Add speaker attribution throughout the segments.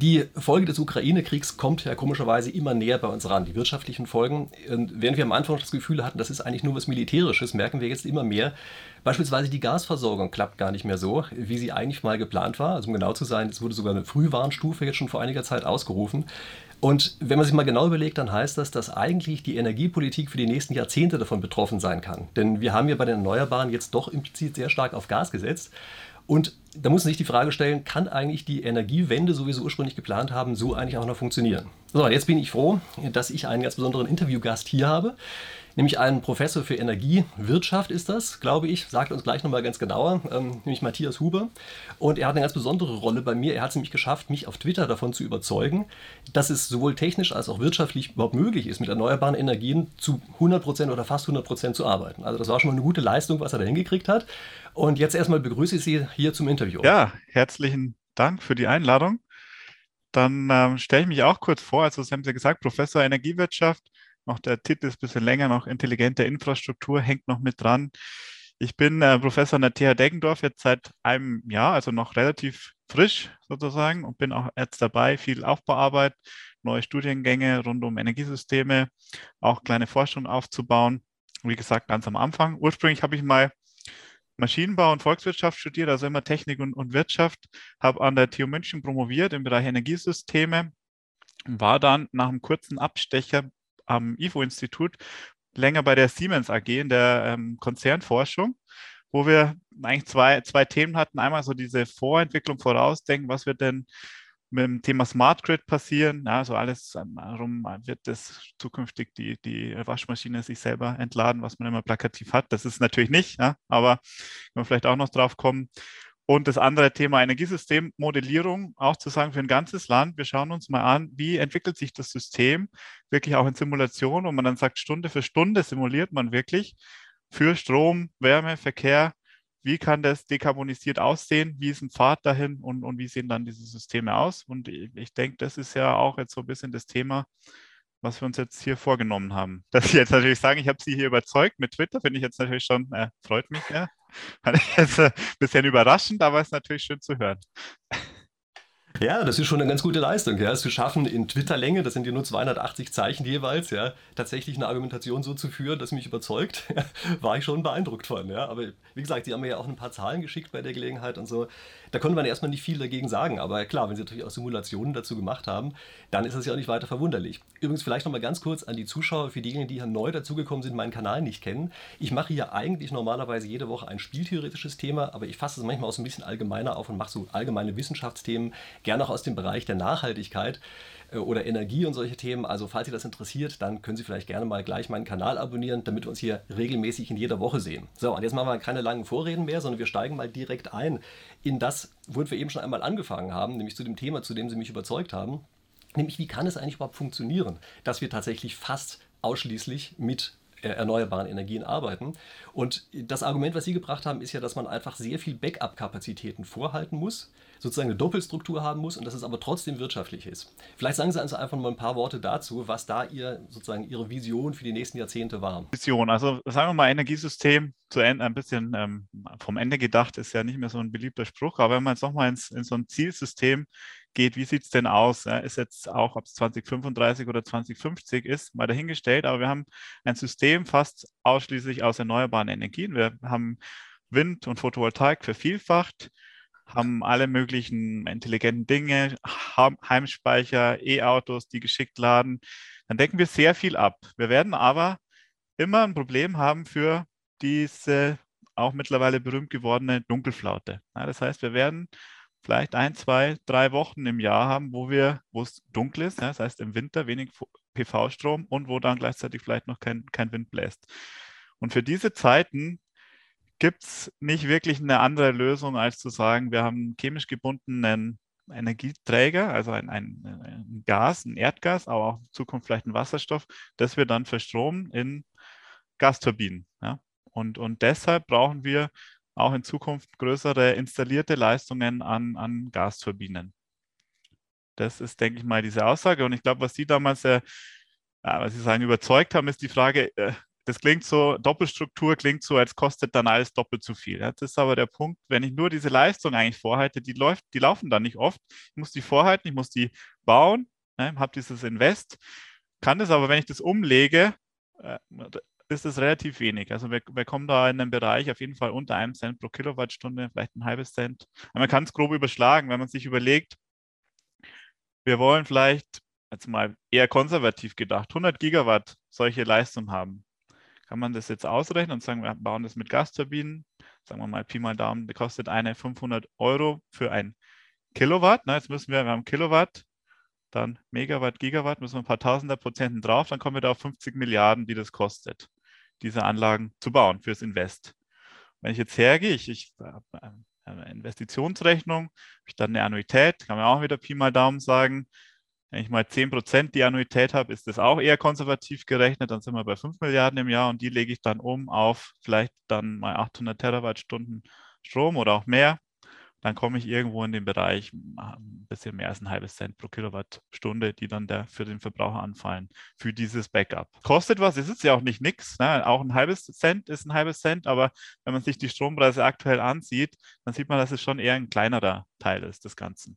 Speaker 1: Die Folge des Ukraine-Kriegs kommt ja komischerweise immer näher bei uns ran, die wirtschaftlichen Folgen. Und während wir am Anfang das Gefühl hatten, das ist eigentlich nur was Militärisches, merken wir jetzt immer mehr, beispielsweise die Gasversorgung klappt gar nicht mehr so, wie sie eigentlich mal geplant war. Also um genau zu sein, es wurde sogar eine Frühwarnstufe jetzt schon vor einiger Zeit ausgerufen. Und wenn man sich mal genau überlegt, dann heißt das, dass eigentlich die Energiepolitik für die nächsten Jahrzehnte davon betroffen sein kann. Denn wir haben ja bei den Erneuerbaren jetzt doch implizit sehr stark auf Gas gesetzt. Und da muss man sich die Frage stellen, kann eigentlich die Energiewende, so wie sie ursprünglich geplant haben, so eigentlich auch noch funktionieren? So, jetzt bin ich froh, dass ich einen ganz besonderen Interviewgast hier habe nämlich einen Professor für Energiewirtschaft ist das, glaube ich, sagt uns gleich nochmal ganz genauer, ähm, nämlich Matthias Huber. Und er hat eine ganz besondere Rolle bei mir. Er hat es nämlich geschafft, mich auf Twitter davon zu überzeugen, dass es sowohl technisch als auch wirtschaftlich überhaupt möglich ist, mit erneuerbaren Energien zu 100% oder fast 100% zu arbeiten. Also das war schon mal eine gute Leistung, was er da hingekriegt hat. Und jetzt erstmal begrüße ich Sie hier zum Interview.
Speaker 2: Ja, herzlichen Dank für die Einladung. Dann ähm, stelle ich mich auch kurz vor. Also, Sie haben ja gesagt, Professor Energiewirtschaft noch der Titel ist ein bisschen länger, noch intelligente Infrastruktur hängt noch mit dran. Ich bin äh, Professor an der TH Deggendorf jetzt seit einem Jahr, also noch relativ frisch sozusagen und bin auch jetzt dabei, viel Aufbauarbeit, neue Studiengänge rund um Energiesysteme, auch kleine Forschung aufzubauen. Wie gesagt, ganz am Anfang. Ursprünglich habe ich mal Maschinenbau und Volkswirtschaft studiert, also immer Technik und, und Wirtschaft, habe an der TU München promoviert im Bereich Energiesysteme, war dann nach einem kurzen Abstecher am IFO-Institut länger bei der Siemens AG in der ähm, Konzernforschung, wo wir eigentlich zwei, zwei Themen hatten. Einmal so diese Vorentwicklung vorausdenken, was wird denn mit dem Thema Smart Grid passieren. Ja, also alles, warum wird das zukünftig die, die Waschmaschine sich selber entladen, was man immer plakativ hat. Das ist natürlich nicht, ja, aber können wir vielleicht auch noch drauf kommen. Und das andere Thema Energiesystemmodellierung, auch zu sagen für ein ganzes Land, wir schauen uns mal an, wie entwickelt sich das System wirklich auch in Simulation, wo man dann sagt, Stunde für Stunde simuliert man wirklich für Strom, Wärme, Verkehr, wie kann das dekarbonisiert aussehen, wie ist ein Pfad dahin und, und wie sehen dann diese Systeme aus. Und ich, denke, das ist ja auch jetzt so ein bisschen das Thema, was wir uns jetzt hier vorgenommen haben. Dass Sie jetzt natürlich sagen, ich habe Sie hier überzeugt mit Twitter, finde ich jetzt natürlich schon, äh, freut mich, ja. Ich jetzt ein bisschen überraschend, aber ist natürlich schön zu hören.
Speaker 1: Ja, das ist schon eine ganz gute Leistung. Ja. Es zu schaffen, in Twitter-Länge, das sind ja nur 280 Zeichen jeweils, ja, tatsächlich eine Argumentation so zu führen, dass mich überzeugt, war ich schon beeindruckt von. Ja. Aber wie gesagt, Sie haben mir ja auch ein paar Zahlen geschickt bei der Gelegenheit und so. Da konnte man erstmal nicht viel dagegen sagen. Aber klar, wenn Sie natürlich auch Simulationen dazu gemacht haben, dann ist das ja auch nicht weiter verwunderlich. Übrigens vielleicht nochmal ganz kurz an die Zuschauer, für diejenigen, die hier neu dazugekommen sind, meinen Kanal nicht kennen. Ich mache hier eigentlich normalerweise jede Woche ein spieltheoretisches Thema, aber ich fasse es manchmal auch so ein bisschen allgemeiner auf und mache so allgemeine Wissenschaftsthemen gerne auch aus dem Bereich der Nachhaltigkeit oder Energie und solche Themen. Also falls Sie das interessiert, dann können Sie vielleicht gerne mal gleich meinen Kanal abonnieren, damit wir uns hier regelmäßig in jeder Woche sehen. So, und jetzt machen wir keine langen Vorreden mehr, sondern wir steigen mal direkt ein in das, womit wir eben schon einmal angefangen haben, nämlich zu dem Thema, zu dem Sie mich überzeugt haben. Nämlich, wie kann es eigentlich überhaupt funktionieren, dass wir tatsächlich fast ausschließlich mit äh, erneuerbaren Energien arbeiten. Und das Argument, was Sie gebracht haben, ist ja, dass man einfach sehr viel Backup-Kapazitäten vorhalten muss sozusagen eine Doppelstruktur haben muss und dass es aber trotzdem wirtschaftlich ist. Vielleicht sagen Sie also einfach mal ein paar Worte dazu, was da Ihr, sozusagen Ihre Vision für die nächsten Jahrzehnte war.
Speaker 2: Vision, also sagen wir mal Energiesystem zu Ende, ein bisschen ähm, vom Ende gedacht, ist ja nicht mehr so ein beliebter Spruch, aber wenn man jetzt nochmal in so ein Zielsystem geht, wie sieht es denn aus? Ja, ist jetzt auch, ob es 2035 oder 2050 ist, mal dahingestellt, aber wir haben ein System fast ausschließlich aus erneuerbaren Energien. Wir haben Wind und Photovoltaik vervielfacht haben alle möglichen intelligenten Dinge, Heimspeicher, E-Autos, die geschickt laden. Dann decken wir sehr viel ab. Wir werden aber immer ein Problem haben für diese auch mittlerweile berühmt gewordene Dunkelflaute. Ja, das heißt, wir werden vielleicht ein, zwei, drei Wochen im Jahr haben, wo wir, wo es dunkel ist, ja, das heißt im Winter wenig PV-Strom und wo dann gleichzeitig vielleicht noch kein, kein Wind bläst. Und für diese Zeiten gibt es nicht wirklich eine andere Lösung, als zu sagen, wir haben chemisch gebundenen Energieträger, also ein, ein, ein, Gas, ein Erdgas, aber auch in Zukunft vielleicht ein Wasserstoff, das wir dann verstromen in Gasturbinen. Ja? Und, und deshalb brauchen wir auch in Zukunft größere installierte Leistungen an, an Gasturbinen. Das ist, denke ich mal, diese Aussage. Und ich glaube, was Sie damals, äh, was Sie sagen, überzeugt haben, ist die Frage, äh, das klingt so, Doppelstruktur klingt so, als kostet dann alles doppelt zu viel. Das ist aber der Punkt, wenn ich nur diese Leistung eigentlich vorhalte, die läuft, die laufen dann nicht oft. Ich muss die vorhalten, ich muss die bauen, ne, habe dieses Invest, kann das aber, wenn ich das umlege, äh, ist es relativ wenig. Also wir, wir, kommen da in einen Bereich auf jeden Fall unter einem Cent pro Kilowattstunde, vielleicht ein halbes Cent. Aber man kann es grob überschlagen, wenn man sich überlegt, wir wollen vielleicht, jetzt mal eher konservativ gedacht, 100 Gigawatt solche Leistung haben. Kann man das jetzt ausrechnen und sagen, wir bauen das mit Gasturbinen, sagen wir mal Pi mal Daumen, kostet eine 500 Euro für ein Kilowatt. Na, jetzt müssen wir, wir haben Kilowatt, dann Megawatt, Gigawatt, müssen wir ein paar Tausender Prozenten drauf, dann kommen wir da auf 50 Milliarden, die das kostet, diese Anlagen zu bauen fürs Invest. Wenn ich jetzt hergehe, ich, ich eine Investitionsrechnung, habe ich dann eine Annuität, kann man auch wieder Pi mal Daumen sagen. Wenn ich mal 10% die Annuität habe, ist das auch eher konservativ gerechnet, dann sind wir bei 5 Milliarden im Jahr und die lege ich dann um auf vielleicht dann mal 800 Terawattstunden Strom oder auch mehr dann komme ich irgendwo in den Bereich ein bisschen mehr als ein halbes Cent pro Kilowattstunde, die dann der, für den Verbraucher anfallen, für dieses Backup. Kostet was, ist es ja auch nicht nichts. Ne? Auch ein halbes Cent ist ein halbes Cent, aber wenn man sich die Strompreise aktuell ansieht, dann sieht man, dass es schon eher ein kleinerer Teil ist des Ganzen.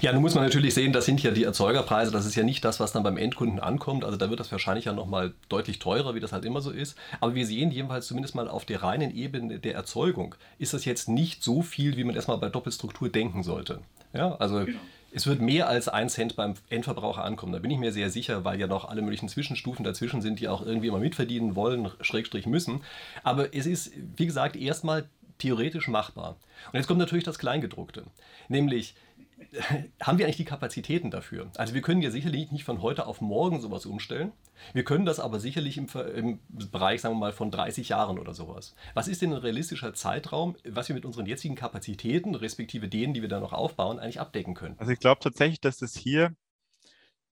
Speaker 1: Ja, nun muss man natürlich sehen, das sind ja die Erzeugerpreise, das ist ja nicht das, was dann beim Endkunden ankommt. Also da wird das wahrscheinlich ja nochmal deutlich teurer, wie das halt immer so ist. Aber wir sehen jedenfalls zumindest mal auf der reinen Ebene der Erzeugung, ist das jetzt nicht so viel, wie man erstmal bei Doppelstruktur denken sollte. Ja, also genau. es wird mehr als ein Cent beim Endverbraucher ankommen. Da bin ich mir sehr sicher, weil ja noch alle möglichen Zwischenstufen dazwischen sind, die auch irgendwie immer mitverdienen wollen, Schrägstrich müssen. Aber es ist, wie gesagt, erstmal theoretisch machbar. Und jetzt kommt natürlich das Kleingedruckte. Nämlich, haben wir eigentlich die Kapazitäten dafür? Also wir können ja sicherlich nicht von heute auf morgen sowas umstellen. Wir können das aber sicherlich im, im, Bereich, sagen wir mal, von 30 Jahren oder sowas. Was ist denn ein realistischer Zeitraum, was wir mit unseren jetzigen Kapazitäten, respektive denen, die wir da noch aufbauen, eigentlich abdecken können?
Speaker 2: Also ich glaube tatsächlich, dass es hier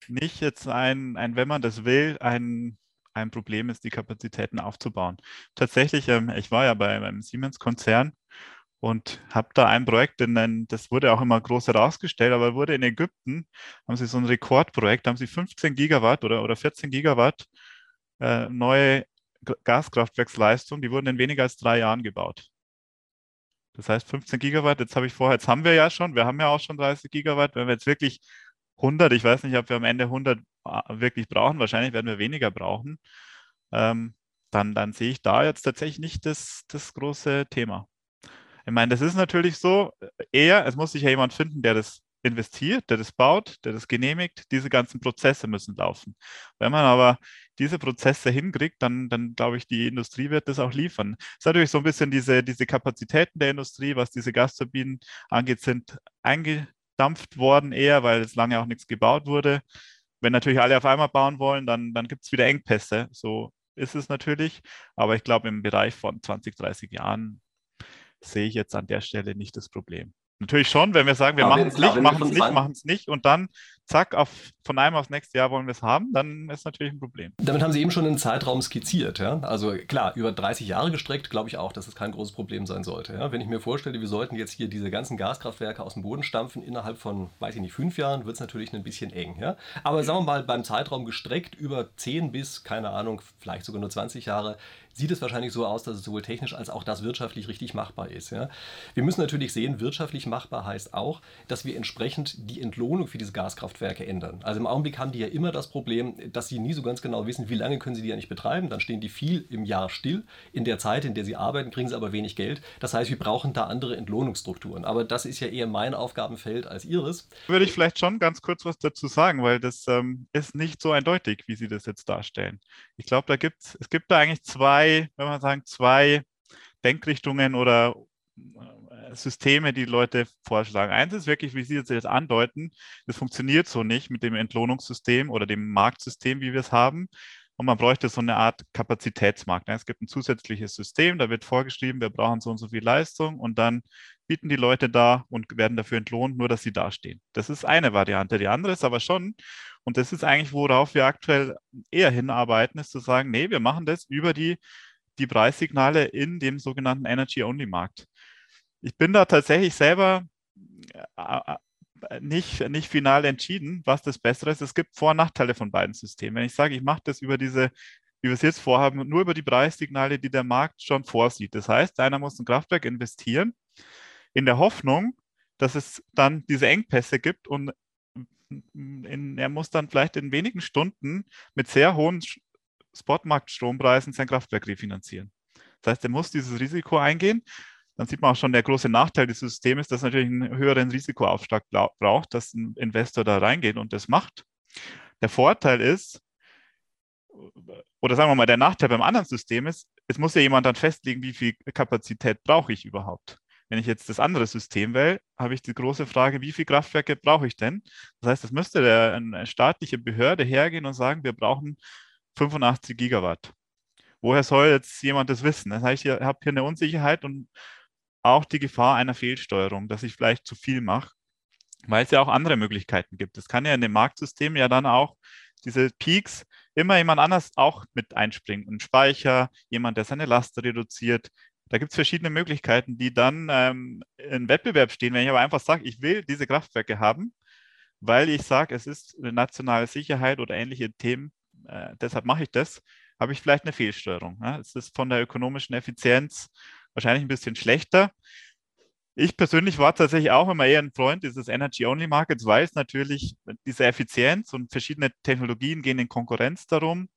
Speaker 2: nicht jetzt ein, ein wenn man das will, ein, ein Problem ist, die Kapazitäten aufzubauen. Tatsächlich, ähm, ich war ja bei einem Siemens-Konzern und habe da ein Projekt, in, das wurde auch immer groß herausgestellt, aber wurde in Ägypten, haben sie so ein Rekordprojekt, haben sie 15 Gigawatt oder, oder 14 Gigawatt äh, neue Gaskraftwerksleistung, die wurden in weniger als drei Jahren gebaut. Das heißt 15 Gigawatt, jetzt habe ich vorher, jetzt haben wir ja schon, wir haben ja auch schon 30 Gigawatt, wenn wir jetzt wirklich 100, ich weiß nicht, ob wir am Ende 100 äh, wirklich brauchen, wahrscheinlich werden wir weniger brauchen, ähm, dann, dann sehe ich da jetzt tatsächlich nicht das, das große Thema. Ich meine, das ist natürlich so, eher, es muss sich ja jemand finden, der das investiert, der das baut, der das genehmigt. Diese ganzen Prozesse müssen laufen. Wenn man aber diese Prozesse hinkriegt, dann, dann glaube ich, die Industrie wird das auch liefern. Es ist natürlich so ein bisschen diese, diese Kapazitäten der Industrie, was diese Gasturbinen angeht, sind eingedampft worden eher, weil es lange auch nichts gebaut wurde. Wenn natürlich alle auf einmal bauen wollen, dann, dann gibt es wieder Engpässe. So ist es natürlich. Aber ich glaube, im Bereich von 20, 30 Jahren sehe ich jetzt an der Stelle nicht das Problem. Natürlich schon, wenn wir sagen, wir machen es nicht, machen es nicht, machen es nicht und dann zack, auf, von einem aufs nächste Jahr wollen wir es haben, dann ist natürlich ein Problem.
Speaker 1: Damit haben Sie eben schon einen Zeitraum skizziert. Ja? Also klar, über 30 Jahre gestreckt, glaube ich auch, dass es kein großes Problem sein sollte. Ja? Wenn ich mir vorstelle, wir sollten jetzt hier diese ganzen Gaskraftwerke aus dem Boden stampfen, innerhalb von, weiß ich nicht, fünf Jahren, wird es natürlich ein bisschen eng. Ja? Aber sagen wir mal, beim Zeitraum gestreckt über 10 bis, keine Ahnung, vielleicht sogar nur 20 Jahre, sieht es wahrscheinlich so aus, dass es sowohl technisch als auch das wirtschaftlich richtig machbar ist. Ja? Wir müssen natürlich sehen, wirtschaftlich machbar heißt auch, dass wir entsprechend die Entlohnung für diese Gaskraftwerke ändern. Also im Augenblick haben die ja immer das Problem, dass sie nie so ganz genau wissen, wie lange können sie die ja nicht betreiben. Dann stehen die viel im Jahr still. In der Zeit, in der sie arbeiten, kriegen sie aber wenig Geld. Das heißt, wir brauchen da andere Entlohnungsstrukturen. Aber das ist ja eher mein Aufgabenfeld als Ihres.
Speaker 2: Würde ich vielleicht schon ganz kurz was dazu sagen, weil das ähm, ist nicht so eindeutig, wie Sie das jetzt darstellen. Ich glaube, da gibt es gibt da eigentlich zwei wenn man sagen, zwei Denkrichtungen oder Systeme, die Leute vorschlagen. Eins ist wirklich, wie Sie jetzt andeuten, das funktioniert so nicht mit dem Entlohnungssystem oder dem Marktsystem, wie wir es haben. Und man bräuchte so eine Art Kapazitätsmarkt. Es gibt ein zusätzliches System, da wird vorgeschrieben, wir brauchen so und so viel Leistung und dann bieten die Leute da und werden dafür entlohnt, nur dass sie dastehen. Das ist eine Variante. Die andere ist aber schon, und das ist eigentlich, worauf wir aktuell eher hinarbeiten, ist zu sagen, nee, wir machen das über die, die Preissignale in dem sogenannten Energy-Only-Markt. Ich bin da tatsächlich selber äh, äh, nicht, nicht final entschieden, was das Bessere ist. Es gibt Vor- und Nachteile von beiden Systemen. Wenn ich sage, ich mache das über diese wie wir es jetzt vorhaben, nur über die Preissignale, die der Markt schon vorsieht. Das heißt, einer muss ein Kraftwerk investieren, in der Hoffnung, dass es dann diese Engpässe gibt und in, er muss dann vielleicht in wenigen Stunden mit sehr hohen Spotmarktstrompreisen sein Kraftwerk refinanzieren. Das heißt, er muss dieses Risiko eingehen. Dann sieht man auch schon, der große Nachteil des Systems ist, dass natürlich einen höheren Risikoaufschlag braucht, dass ein Investor da reingeht und das macht. Der Vorteil ist, oder sagen wir mal, der Nachteil beim anderen System ist, es muss ja jemand dann festlegen, wie viel Kapazität brauche ich überhaupt. Wenn ich jetzt das andere System wähle, habe ich die große Frage, wie viele Kraftwerke brauche ich denn? Das heißt, es müsste der, eine staatliche Behörde hergehen und sagen, wir brauchen 85 Gigawatt. Woher soll jetzt jemand das wissen? Das heißt, ich habe hier eine Unsicherheit und auch die Gefahr einer Fehlsteuerung, dass ich vielleicht zu viel mache, weil es ja auch andere Möglichkeiten gibt. Es kann ja in dem Marktsystem ja dann auch diese Peaks immer jemand anders auch mit einspringen. Ein Speicher, jemand, der seine Last reduziert. Da gibt es verschiedene Möglichkeiten, die dann ähm, in Wettbewerb stehen. Wenn ich aber einfach sage, ich will diese Kraftwerke haben, weil ich sage, es ist eine nationale Sicherheit oder ähnliche Themen, äh, deshalb mache ich das, habe ich vielleicht eine Fehlsteuerung. Ja? Es ist von der ökonomischen Effizienz wahrscheinlich ein bisschen schlechter. Ich persönlich war tatsächlich auch immer eher ein Freund dieses Energy-Only-Markets, weil es natürlich diese Effizienz und verschiedene Technologien gehen in Konkurrenz darum.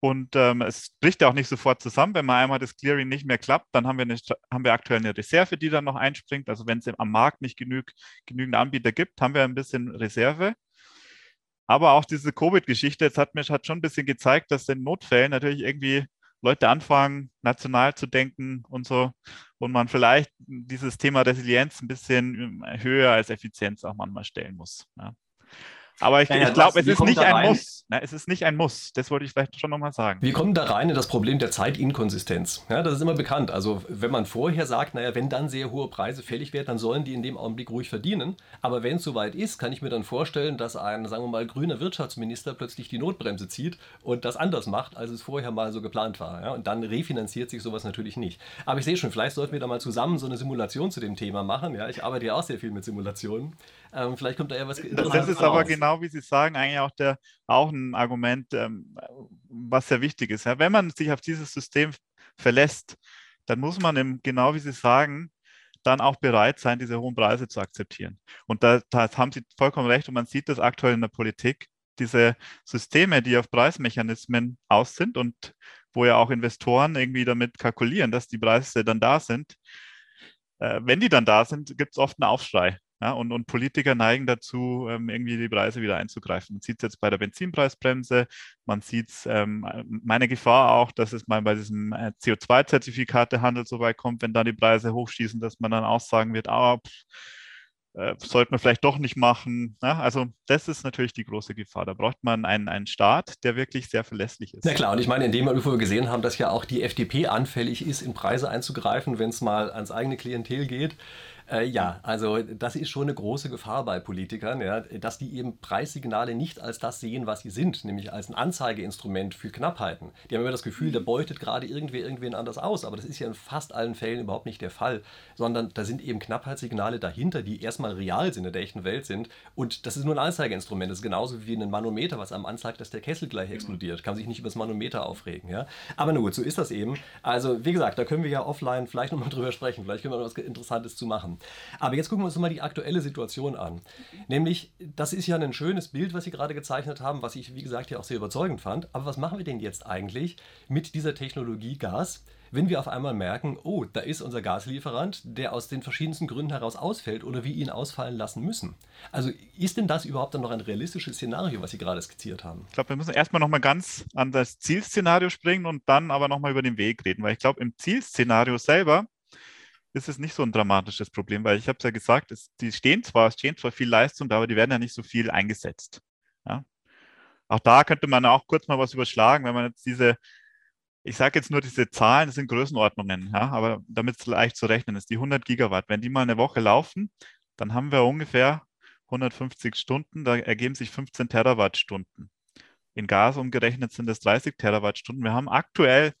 Speaker 2: Und ähm, es bricht ja auch nicht sofort zusammen. Wenn mal einmal das Clearing nicht mehr klappt, dann haben wir, eine, haben wir aktuell eine Reserve, die dann noch einspringt. Also wenn es am Markt nicht genug, genügend Anbieter gibt, haben wir ein bisschen Reserve. Aber auch diese Covid-Geschichte, jetzt hat mir hat schon ein bisschen gezeigt, dass in Notfällen natürlich irgendwie Leute anfangen, national zu denken und so. Und man vielleicht dieses Thema Resilienz ein bisschen höher als Effizienz auch manchmal stellen muss. Ja. Aber ich, ja, ich glaube, es ist nicht ein? Muss. Na, es ist nicht ein Muss. Das wollte ich vielleicht schon nochmal sagen.
Speaker 1: Wir kommen da rein in das Problem der Zeitinkonsistenz. Ja, das ist immer bekannt. Also wenn man vorher sagt, naja, wenn dann sehr hohe Preise fällig werden, dann sollen die in dem Augenblick ruhig verdienen. Aber wenn es soweit ist, kann ich mir dann vorstellen, dass ein, sagen wir mal, grüner Wirtschaftsminister plötzlich die Notbremse zieht und das anders macht, als es vorher mal so geplant war. Ja, und dann refinanziert sich sowas natürlich nicht. Aber ich sehe schon, vielleicht sollten wir da mal zusammen so eine Simulation zu dem Thema machen. Ja, ich arbeite ja auch sehr viel mit Simulationen. Ähm, vielleicht kommt da ja was
Speaker 2: Interessantes Das ist aber raus. genau, wie Sie sagen, eigentlich auch, der, auch ein Argument, ähm, was sehr wichtig ist. Ja, wenn man sich auf dieses System verlässt, dann muss man, im, genau wie Sie sagen, dann auch bereit sein, diese hohen Preise zu akzeptieren. Und da, da haben Sie vollkommen recht und man sieht das aktuell in der Politik. Diese Systeme, die auf Preismechanismen aus sind und wo ja auch Investoren irgendwie damit kalkulieren, dass die Preise dann da sind, äh, wenn die dann da sind, gibt es oft einen Aufschrei. Ja, und, und Politiker neigen dazu, ähm, irgendwie die Preise wieder einzugreifen. Man sieht es jetzt bei der Benzinpreisbremse, man sieht es, ähm, meine Gefahr auch, dass es mal bei diesem äh, CO2-Zertifikatehandel so weit kommt, wenn da die Preise hochschießen, dass man dann auch sagen wird, ah, pff, äh, sollte man vielleicht doch nicht machen. Ja, also das ist natürlich die große Gefahr. Da braucht man einen, einen Staat, der wirklich sehr verlässlich ist.
Speaker 1: Na klar, und ich meine, indem wir gesehen haben, dass ja auch die FDP anfällig ist, in Preise einzugreifen, wenn es mal ans eigene Klientel geht, äh, ja, also das ist schon eine große Gefahr bei Politikern, ja, dass die eben Preissignale nicht als das sehen, was sie sind, nämlich als ein Anzeigeinstrument für Knappheiten. Die haben immer das Gefühl, der beutet gerade irgendwer irgendwen anders aus, aber das ist ja in fast allen Fällen überhaupt nicht der Fall, sondern da sind eben Knappheitssignale dahinter, die erstmal real sind, in der echten Welt sind und das ist nur ein Anzeigeinstrument. Das ist genauso wie ein Manometer, was einem anzeigt, dass der Kessel gleich explodiert. Kann sich nicht über das Manometer aufregen, ja. Aber nur gut, so ist das eben. Also wie gesagt, da können wir ja offline vielleicht nochmal drüber sprechen, vielleicht können wir noch was Interessantes zu machen. Aber jetzt gucken wir uns mal die aktuelle Situation an. Nämlich, das ist ja ein schönes Bild, was Sie gerade gezeichnet haben, was ich, wie gesagt, ja auch sehr überzeugend fand. Aber was machen wir denn jetzt eigentlich mit dieser Technologie Gas? wenn wir auf einmal merken, oh, da ist unser Gaslieferant, der aus den verschiedensten Gründen heraus ausfällt oder wir ihn ausfallen lassen müssen. Also ist denn das überhaupt dann noch ein realistisches Szenario, was Sie gerade skizziert haben?
Speaker 2: Ich glaube, wir müssen erstmal nochmal ganz an das Zielszenario springen und dann aber nochmal über den Weg reden, weil ich glaube, im Zielszenario selber ist es nicht so ein dramatisches Problem, weil ich habe es ja gesagt, es, die stehen zwar, es stehen zwar viel Leistung aber die werden ja nicht so viel eingesetzt. Ja? Auch da könnte man auch kurz mal was überschlagen, wenn man jetzt diese, ich sage jetzt nur diese Zahlen, das sind Größenordnungen, ja? aber damit es leicht zu rechnen ist, die 100 Gigawatt, wenn die mal eine Woche laufen, dann haben wir ungefähr 150 Stunden, da ergeben sich 15 Terawattstunden. In Gas umgerechnet sind es 30 Terawattstunden. Wir haben aktuell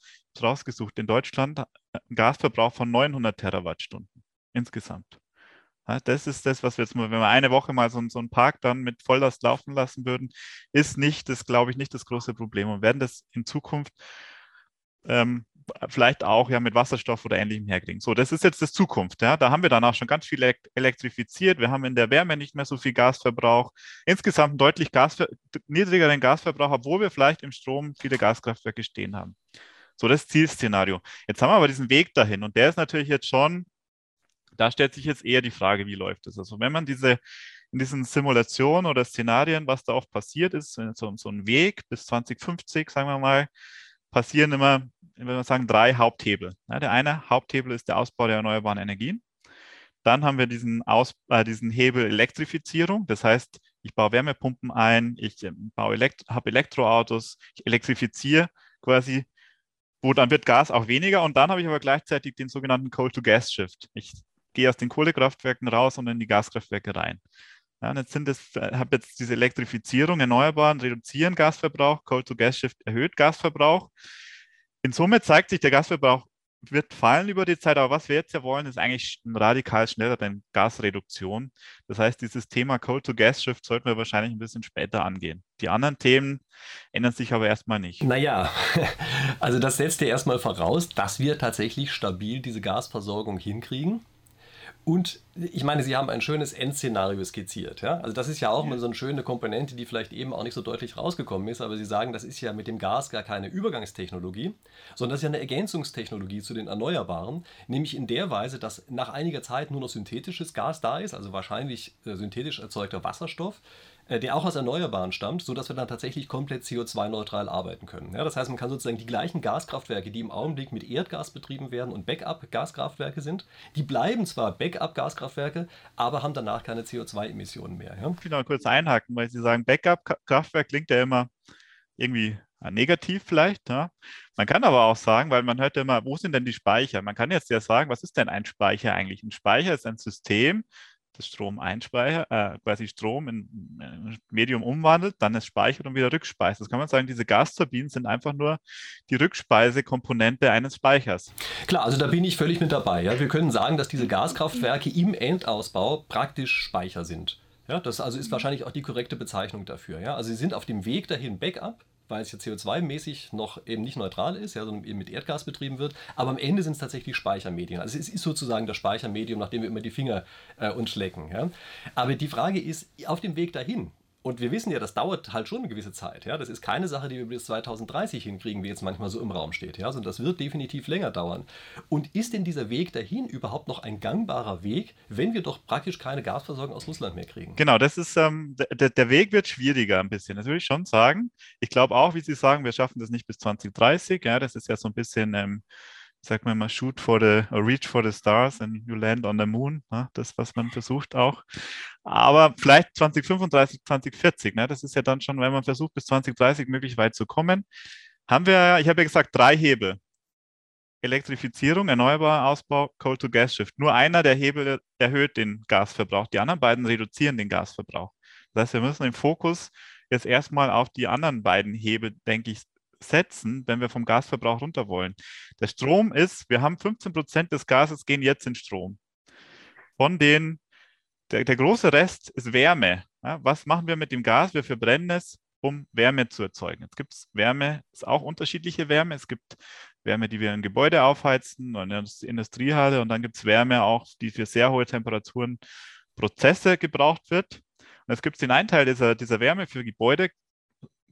Speaker 2: rausgesucht in Deutschland einen Gasverbrauch von 900 Terawattstunden insgesamt. Das ist das, was wir jetzt mal, wenn wir eine Woche mal so, so einen Park dann mit Volllast laufen lassen würden, ist nicht, das glaube ich, nicht das große Problem und werden das in Zukunft ähm, vielleicht auch ja mit Wasserstoff oder ähnlichem herkriegen. So, das ist jetzt das Zukunft. Ja. Da haben wir dann auch schon ganz viel elektrifiziert. Wir haben in der Wärme nicht mehr so viel Gasverbrauch. Insgesamt einen deutlich Gasver niedrigeren Gasverbrauch, obwohl wir vielleicht im Strom viele Gaskraftwerke stehen haben. So, das Zielszenario. Jetzt haben wir aber diesen Weg dahin und der ist natürlich jetzt schon, da stellt sich jetzt eher die Frage, wie läuft es? Also wenn man diese in diesen Simulationen oder Szenarien, was da oft passiert ist, so, so ein Weg bis 2050, sagen wir mal, passieren immer, wenn wir sagen, drei Haupthebel. Ja, der eine Haupthebel ist der Ausbau der erneuerbaren Energien. Dann haben wir diesen, Aus, äh, diesen Hebel Elektrifizierung. Das heißt, ich baue Wärmepumpen ein, ich äh, Elekt habe Elektroautos, ich elektrifiziere quasi, wo dann wird Gas auch weniger. Und dann habe ich aber gleichzeitig den sogenannten Coal-to-Gas-Shift. Ich gehe aus den Kohlekraftwerken raus und in die Gaskraftwerke rein. Ja, jetzt sind es, äh, habe jetzt diese Elektrifizierung, Erneuerbaren reduzieren Gasverbrauch, Coal-to-Gas-Shift erhöht Gasverbrauch. In Summe zeigt sich, der Gasverbrauch wird fallen über die Zeit, aber was wir jetzt ja wollen, ist eigentlich radikal schneller denn Gasreduktion. Das heißt, dieses Thema Coal-to-Gas-Shift sollten wir wahrscheinlich ein bisschen später angehen. Die anderen Themen ändern sich aber erstmal nicht.
Speaker 1: Naja, also das setzt ja erstmal voraus, dass wir tatsächlich stabil diese Gasversorgung hinkriegen. Und ich meine, Sie haben ein schönes Endszenario skizziert. Ja? Also das ist ja auch mal so eine schöne Komponente, die vielleicht eben auch nicht so deutlich rausgekommen ist, aber Sie sagen, das ist ja mit dem Gas gar keine Übergangstechnologie, sondern das ist ja eine Ergänzungstechnologie zu den Erneuerbaren, nämlich in der Weise, dass nach einiger Zeit nur noch synthetisches Gas da ist, also wahrscheinlich äh, synthetisch erzeugter Wasserstoff, der auch aus Erneuerbaren stammt, sodass wir dann tatsächlich komplett CO2-neutral arbeiten können. Ja, das heißt, man kann sozusagen die gleichen Gaskraftwerke, die im Augenblick mit Erdgas betrieben werden und Backup-Gaskraftwerke sind, die bleiben zwar Backup-Gaskraftwerke, aber haben danach keine CO2-Emissionen mehr.
Speaker 2: Ja? Ich will noch kurz einhaken, weil Sie sagen, Backup-Kraftwerk klingt ja immer irgendwie negativ vielleicht. Ja. Man kann aber auch sagen, weil man hört ja immer, wo sind denn die Speicher? Man kann jetzt ja sagen, was ist denn ein Speicher eigentlich? Ein Speicher ist ein System, das Strom einspeichert, äh, quasi Strom in, in Medium umwandelt, dann es speichert und wieder rückspeist. Das kann man sagen, diese Gasturbinen sind einfach nur die Rückspeisekomponente eines Speichers.
Speaker 1: Klar, also da bin ich völlig mit dabei. Ja. Wir können sagen, dass diese Gaskraftwerke im Endausbau praktisch Speicher sind. Ja, das also ist wahrscheinlich auch die korrekte Bezeichnung dafür. Ja. Also sie sind auf dem Weg dahin Backup, weil es ja CO2-mäßig noch eben nicht neutral ist, ja, sondern eben mit Erdgas betrieben wird. Aber am Ende sind es tatsächlich Speichermedien. Also es ist sozusagen das Speichermedium, nachdem wir immer die Finger äh, uns schlecken. Ja. Aber die Frage ist, auf dem Weg dahin, und wir wissen ja, das dauert halt schon eine gewisse Zeit. Ja? Das ist keine Sache, die wir bis 2030 hinkriegen, wie jetzt manchmal so im Raum steht. Ja? Sondern das wird definitiv länger dauern. Und ist denn dieser Weg dahin überhaupt noch ein gangbarer Weg, wenn wir doch praktisch keine Gasversorgung aus Russland mehr kriegen?
Speaker 2: Genau, das ist ähm, der, der Weg wird schwieriger ein bisschen. Das würde ich schon sagen. Ich glaube auch, wie Sie sagen, wir schaffen das nicht bis 2030. Ja? Das ist ja so ein bisschen ähm, sagt man mal, shoot for the, or reach for the stars and you land on the moon. Ne? Das, was man versucht auch. Aber vielleicht 2035, 2040, ne? das ist ja dann schon, wenn man versucht, bis 2030 möglichst weit zu kommen, haben wir, ich habe ja gesagt, drei Hebel. Elektrifizierung, erneuerbarer Ausbau, Coal-to-Gas-Shift. Nur einer der Hebel erhöht den Gasverbrauch, die anderen beiden reduzieren den Gasverbrauch. Das heißt, wir müssen den Fokus jetzt erstmal auf die anderen beiden Hebel, denke ich, setzen, wenn wir vom Gasverbrauch runter wollen. Der Strom ist, wir haben 15 Prozent des Gases gehen jetzt in Strom. Von den, der, der große Rest ist Wärme. Ja, was machen wir mit dem Gas? Wir verbrennen es, um Wärme zu erzeugen. Jetzt gibt es Wärme, ist auch unterschiedliche Wärme. Es gibt Wärme, die wir in Gebäude aufheizen und in der Industriehalle und dann gibt es Wärme auch, die für sehr hohe Temperaturen Prozesse gebraucht wird. Und es gibt den einen Teil dieser, dieser Wärme für Gebäude,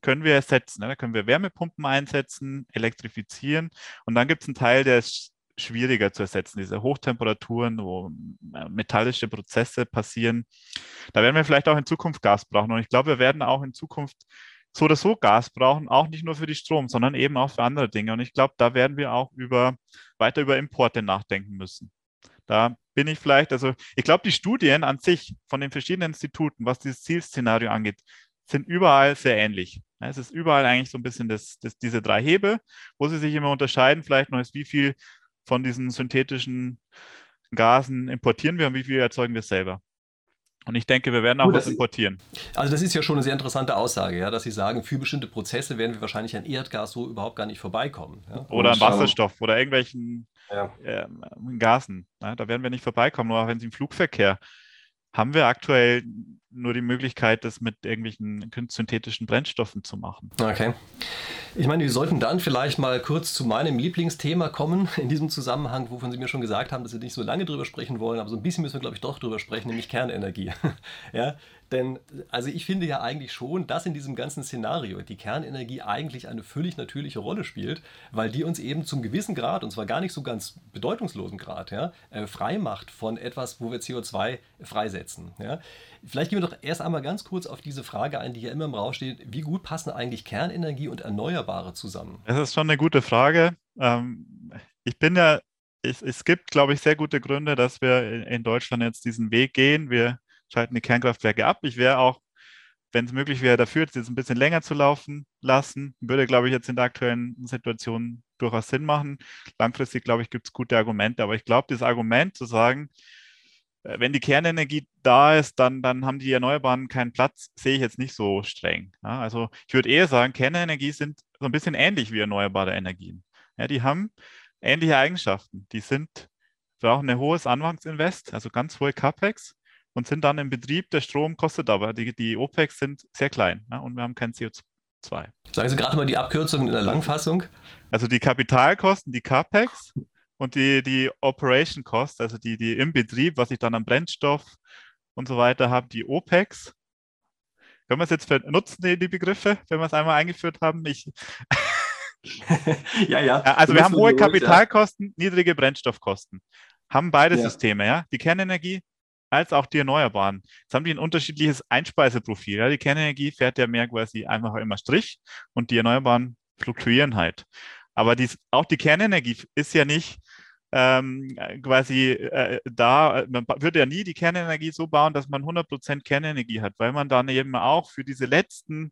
Speaker 2: können wir ersetzen. Ne? Da können wir Wärmepumpen einsetzen, elektrifizieren und dann gibt es einen Teil, der ist schwieriger zu ersetzen, diese Hochtemperaturen, wo äh, metallische Prozesse passieren. Da werden wir vielleicht auch in Zukunft Gas brauchen. Und ich glaube, wir werden auch in Zukunft so oder so Gas brauchen, auch nicht nur für die Strom, sondern eben auch für andere Dinge. Und ich glaube, da werden wir auch über, weiter über Importe nachdenken müssen. Da bin ich vielleicht, also ich glaube, die Studien an sich von den verschiedenen Instituten, was dieses Zielszenario angeht, sind überall sehr ähnlich. Es ist überall eigentlich so ein bisschen das, das, diese drei Hebel, wo sie sich immer unterscheiden, vielleicht noch ist, wie viel von diesen synthetischen Gasen importieren wir und wie viel erzeugen wir selber. Und ich denke, wir werden auch Gut, was importieren.
Speaker 1: Also das ist ja schon eine sehr interessante Aussage, ja, dass Sie sagen, für bestimmte Prozesse werden wir wahrscheinlich an Erdgas so überhaupt gar nicht vorbeikommen. Ja?
Speaker 2: Oder an Wasserstoff oder irgendwelchen ja. äh, Gasen. Ja, da werden wir nicht vorbeikommen, nur wenn Sie im Flugverkehr haben wir aktuell nur die Möglichkeit, das mit irgendwelchen synthetischen Brennstoffen zu machen.
Speaker 1: Okay. Ich meine, wir sollten dann vielleicht mal kurz zu meinem Lieblingsthema kommen in diesem Zusammenhang, wovon Sie mir schon gesagt haben, dass Sie nicht so lange drüber sprechen wollen, aber so ein bisschen müssen wir, glaube ich, doch drüber sprechen, nämlich Kernenergie. ja, denn also ich finde ja eigentlich schon, dass in diesem ganzen Szenario die Kernenergie eigentlich eine völlig natürliche Rolle spielt, weil die uns eben zum gewissen Grad, und zwar gar nicht so ganz bedeutungslosen Grad, ja, äh, frei macht von etwas, wo wir CO2 freisetzen. Ja. Vielleicht gehen wir doch erst einmal ganz kurz auf diese Frage ein, die ja immer im Raum steht. Wie gut passen eigentlich Kernenergie und Erneuerbare zusammen?
Speaker 2: Das ist schon eine gute Frage. Ähm, ich bin ja, es, es gibt, glaube ich, sehr gute Gründe, dass wir in Deutschland jetzt diesen Weg gehen. Wir schalten die Kernkraftwerke ab. Ich wäre auch, wenn es möglich wäre, dafür, jetzt ein bisschen länger zu laufen lassen. Würde, glaube ich, jetzt in der aktuellen Situation durchaus Sinn machen. Langfristig, glaube ich, gibt es gute Argumente. Aber ich glaube, das Argument zu sagen, äh, wenn die Kernenergie da ist, dann, dann haben die Erneuerbaren keinen Platz, sehe ich jetzt nicht so streng. Ja, also ich würde eher sagen, Kernenergie sind so ein bisschen ähnlich wie erneuerbare Energien. Ja, die haben ähnliche Eigenschaften. Die sind, brauchen ein hohes Anfangsinvest, also ganz hohe CAPEX und sind dann im Betrieb. Der Strom kostet aber, die, die OPEX sind sehr klein ja, und wir haben kein CO2.
Speaker 1: Sagen Sie gerade mal die Abkürzung in der Langfassung.
Speaker 2: Also die Kapitalkosten, die CAPEX und die, die Operation Cost, also die, die im Betrieb, was ich dann am Brennstoff und so weiter habe, die OPEX. Können wir es jetzt nutzen, die, die Begriffe, wenn wir es einmal eingeführt haben? Ich ja, ja. Also wir haben hohe Kapitalkosten, ja. niedrige Brennstoffkosten. Haben beide ja. Systeme, ja. Die Kernenergie als auch die Erneuerbaren. Jetzt haben die ein unterschiedliches Einspeiseprofil. Ja. Die Kernenergie fährt ja mehr quasi einfach immer Strich und die Erneuerbaren fluktuieren halt. Aber dies, auch die Kernenergie ist ja nicht ähm, quasi äh, da, man würde ja nie die Kernenergie so bauen, dass man 100% Kernenergie hat, weil man dann eben auch für diese letzten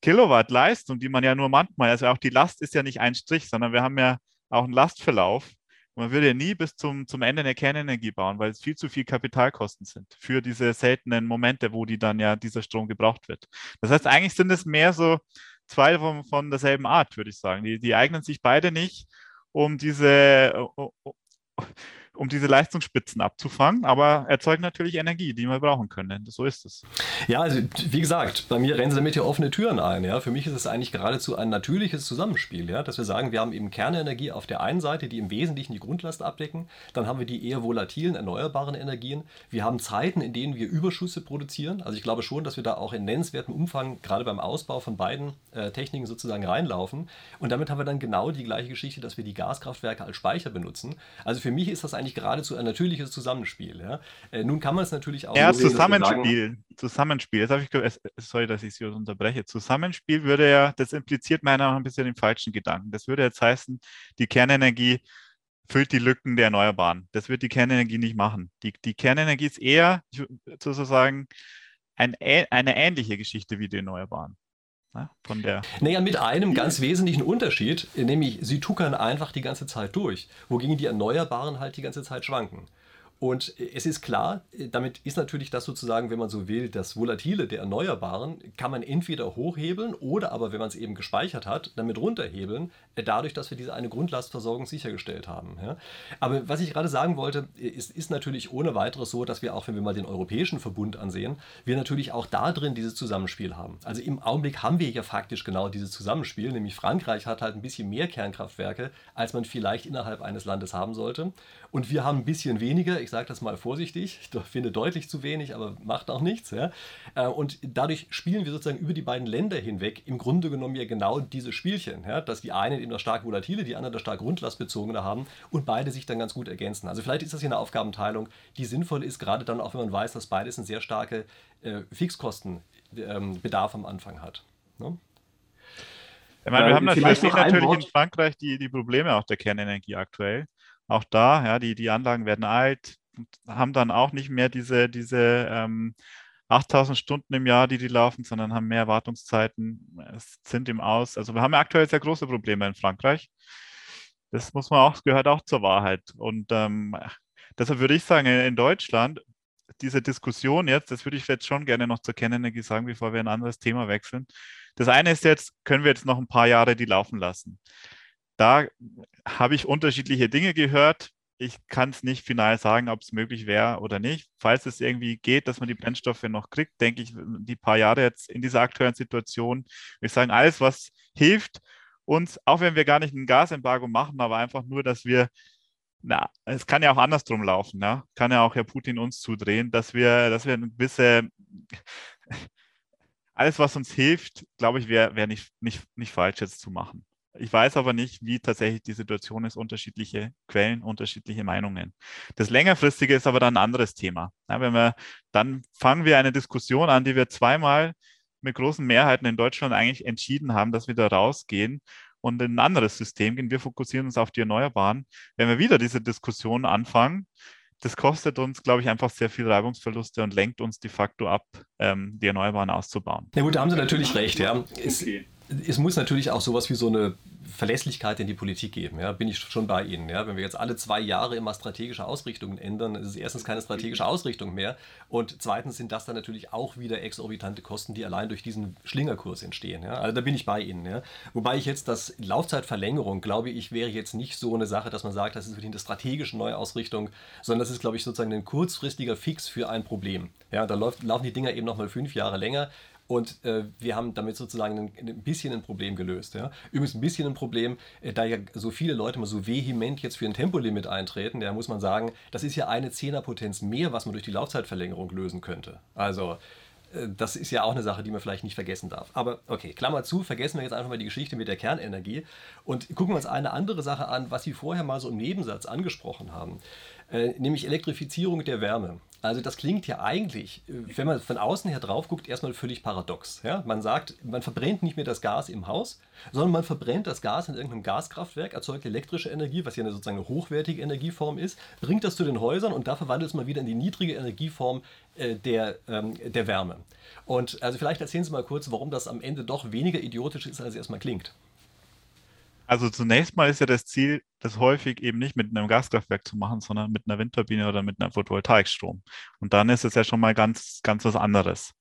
Speaker 2: Kilowatt Leistung, die man ja nur manchmal, also auch die Last ist ja nicht ein Strich, sondern wir haben ja auch einen Lastverlauf. Man würde ja nie bis zum, zum Ende eine Kernenergie bauen, weil es viel zu viel Kapitalkosten sind für diese seltenen Momente, wo die dann ja dieser Strom gebraucht wird. Das heißt, eigentlich sind es mehr so zwei von, von derselben Art, würde ich sagen. Die, die eignen sich beide nicht, um diese, um diese Leistungsspitzen abzufangen, aber erzeugt natürlich Energie, die wir brauchen können. So ist es.
Speaker 1: Ja, also wie gesagt, bei mir rennen sie damit ja offene Türen ein. Ja? Für mich ist es eigentlich geradezu ein natürliches Zusammenspiel, ja? dass wir sagen, wir haben eben Kernenergie auf der einen Seite, die im Wesentlichen die Grundlast abdecken. Dann haben wir die eher volatilen, erneuerbaren Energien. Wir haben Zeiten, in denen wir Überschüsse produzieren. Also ich glaube schon, dass wir da auch in nennenswertem Umfang, gerade beim Ausbau von beiden äh, Techniken sozusagen reinlaufen. Und damit haben wir dann genau die gleiche Geschichte, dass wir die Gaskraftwerke als Speicher benutzen. Also für mich ist das eigentlich geradezu ein natürliches Zusammenspiel. Ja? Äh, nun kann man es natürlich auch.
Speaker 2: Ja, so Zusammenspiel. Zusammenspiel. Jetzt habe ich, sorry, dass ich Sie unterbreche. Zusammenspiel würde ja, das impliziert meiner Meinung nach ein bisschen den falschen Gedanken. Das würde jetzt heißen, die Kernenergie füllt die Lücken der Erneuerbaren. Das wird die Kernenergie nicht machen. Die, die Kernenergie ist eher sozusagen ein, eine ähnliche Geschichte wie die Erneuerbaren.
Speaker 1: Von der naja, mit einem ganz wesentlichen Unterschied, nämlich sie tuckern einfach die ganze Zeit durch, wogegen die Erneuerbaren halt die ganze Zeit schwanken. Und es ist klar, damit ist natürlich das sozusagen, wenn man so will, das Volatile der Erneuerbaren kann man entweder hochhebeln oder aber, wenn man es eben gespeichert hat, damit runterhebeln, dadurch, dass wir diese eine Grundlastversorgung sichergestellt haben. Ja. Aber was ich gerade sagen wollte, ist, ist natürlich ohne weiteres so, dass wir auch, wenn wir mal den europäischen Verbund ansehen, wir natürlich auch da drin dieses Zusammenspiel haben. Also im Augenblick haben wir ja faktisch genau dieses Zusammenspiel, nämlich Frankreich hat halt ein bisschen mehr Kernkraftwerke, als man vielleicht innerhalb eines Landes haben sollte. Und wir haben ein bisschen weniger, ich sage das mal vorsichtig, ich finde deutlich zu wenig, aber macht auch nichts. Ja? Äh, und dadurch spielen wir sozusagen über die beiden Länder hinweg im Grunde genommen ja genau diese Spielchen, ja? dass die einen eben das stark volatile, die anderen das stark grundlastbezogene haben und beide sich dann ganz gut ergänzen. Also vielleicht ist das hier eine Aufgabenteilung, die sinnvoll ist, gerade dann auch, wenn man weiß, dass beides einen sehr starke äh, Fixkostenbedarf am Anfang hat. Ne?
Speaker 2: Ich meine, wir äh, haben natürlich, natürlich in Frankreich die, die Probleme auch der Kernenergie aktuell auch da, ja, die, die Anlagen werden alt, haben dann auch nicht mehr diese, diese ähm, 8000 Stunden im Jahr, die die laufen, sondern haben mehr Wartungszeiten, es sind im Aus. Also wir haben aktuell sehr große Probleme in Frankreich. Das muss man auch, gehört auch zur Wahrheit. Und ähm, deshalb würde ich sagen, in Deutschland, diese Diskussion jetzt, das würde ich jetzt schon gerne noch zur Kernenergie sagen, bevor wir ein anderes Thema wechseln. Das eine ist jetzt, können wir jetzt noch ein paar Jahre die laufen lassen? Da habe ich unterschiedliche Dinge gehört. ich kann es nicht final sagen, ob es möglich wäre oder nicht. Falls es irgendwie geht, dass man die Brennstoffe noch kriegt, denke ich, die paar Jahre jetzt in dieser aktuellen Situation, wir sagen, alles, was hilft uns, auch wenn wir gar nicht ein Gasembargo machen, aber einfach nur, dass wir, na, es kann ja auch andersrum laufen, ja? kann ja auch Herr Putin uns zudrehen, dass wir, dass wir eine gewisse, alles, was uns hilft, glaube ich, wäre wär nicht, nicht, nicht falsch jetzt zu machen. Ich weiß aber nicht, wie tatsächlich die Situation ist, unterschiedliche Quellen, unterschiedliche Meinungen. Das längerfristige ist aber dann ein anderes Thema. Ja, wenn wir, dann fangen wir eine Diskussion an, die wir zweimal mit großen Mehrheiten in Deutschland eigentlich entschieden haben, dass wir da rausgehen und in ein anderes System gehen. Wir fokussieren uns auf die Erneuerbaren. Wenn wir wieder diese Diskussion anfangen, das kostet uns, glaube ich, einfach sehr viel Reibungsverluste und lenkt uns de facto ab, ähm, die Erneuerbaren auszubauen.
Speaker 1: Na gut, da haben Sie natürlich recht, ja. Okay es muss natürlich auch sowas wie so eine Verlässlichkeit in die Politik geben. Ja, bin ich schon bei Ihnen. Ja, wenn wir jetzt alle zwei Jahre immer strategische Ausrichtungen ändern, ist es erstens keine strategische Ausrichtung mehr und zweitens sind das dann natürlich auch wieder exorbitante Kosten, die allein durch diesen Schlingerkurs entstehen. Ja, also da bin ich bei Ihnen. Ja. Wobei ich jetzt das Laufzeitverlängerung, glaube ich, wäre jetzt nicht so eine Sache, dass man sagt, das ist wirklich eine strategische Neuausrichtung, sondern das ist, glaube ich, sozusagen ein kurzfristiger Fix für ein Problem. Ja, da läuft, laufen die Dinger eben nochmal fünf Jahre länger. Und äh, wir haben damit sozusagen ein, ein, bisschen ein Problem gelöst. Ja? Übrigens ein bisschen ein Problem, äh, da ja so viele Leute mal so vehement jetzt für ein Tempolimit eintreten, da muss man sagen, das ist ja eine Zehnerpotenz mehr, was man durch die Laufzeitverlängerung lösen könnte. Also äh, das ist ja auch eine Sache, die man vielleicht nicht vergessen darf. Aber okay, Klammer zu, vergessen wir jetzt einfach mal die Geschichte mit der Kernenergie und gucken wir uns eine andere Sache an, was Sie vorher mal so im Nebensatz angesprochen haben, äh, nämlich Elektrifizierung der Wärme. Also das klingt ja eigentlich, äh, wenn man von außen her drauf guckt, erstmal völlig paradox. Ja? Man sagt, man verbrennt nicht mehr das Gas im Haus, sondern man verbrennt das Gas in irgendeinem Gaskraftwerk, erzeugt elektrische Energie, was ja eine sozusagen eine hochwertige Energieform ist, bringt das zu den Häusern und da verwandelt es mal wieder in die niedrige Energieform äh, der, ähm, der Wärme. Und also vielleicht erzählen Sie mal kurz, warum das am Ende doch weniger idiotisch ist, als es erstmal klingt.
Speaker 2: Also zunächst mal ist ja das Ziel, das häufig eben nicht mit einem Gaskraftwerk zu machen, sondern mit einer Windturbine oder mit einem Photovoltaikstrom. Und dann ist es ja schon mal ganz, ganz was anderes.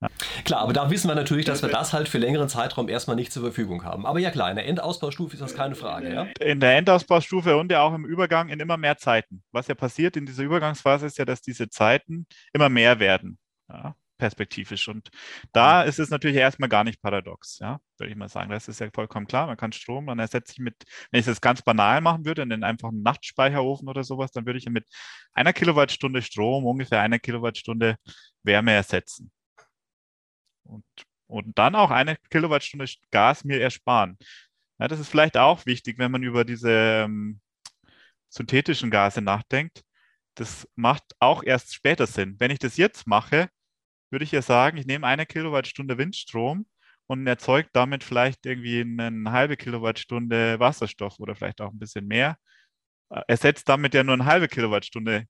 Speaker 1: Ja. Klar, aber da wissen wir natürlich, dass wir das halt für längeren Zeitraum erstmal nicht zur Verfügung haben. Aber ja klar, in der Endausbaustufe ist das keine Frage. Ja?
Speaker 2: In der Endausbaustufe und ja auch im Übergang in immer mehr Zeiten. Was ja passiert in dieser Übergangsphase ist ja, dass diese Zeiten immer mehr werden. Ja? Perspektivisch. Und da ist es natürlich erstmal gar nicht paradox, ja, würde ich mal sagen. Das ist ja vollkommen klar. Man kann Strom, dann ersetze ich mit, wenn ich das ganz banal machen würde, in den einfachen Nachtspeicherofen oder sowas, dann würde ich mit einer Kilowattstunde Strom ungefähr eine Kilowattstunde Wärme ersetzen. Und, und dann auch eine Kilowattstunde Gas mir ersparen. Ja, das ist vielleicht auch wichtig, wenn man über diese ähm, synthetischen Gase nachdenkt. Das macht auch erst später Sinn. Wenn ich das jetzt mache, würde ich ja sagen, ich nehme eine Kilowattstunde Windstrom und erzeugt damit vielleicht irgendwie eine halbe Kilowattstunde Wasserstoff oder vielleicht auch ein bisschen mehr. Äh, ersetzt damit ja nur eine halbe Kilowattstunde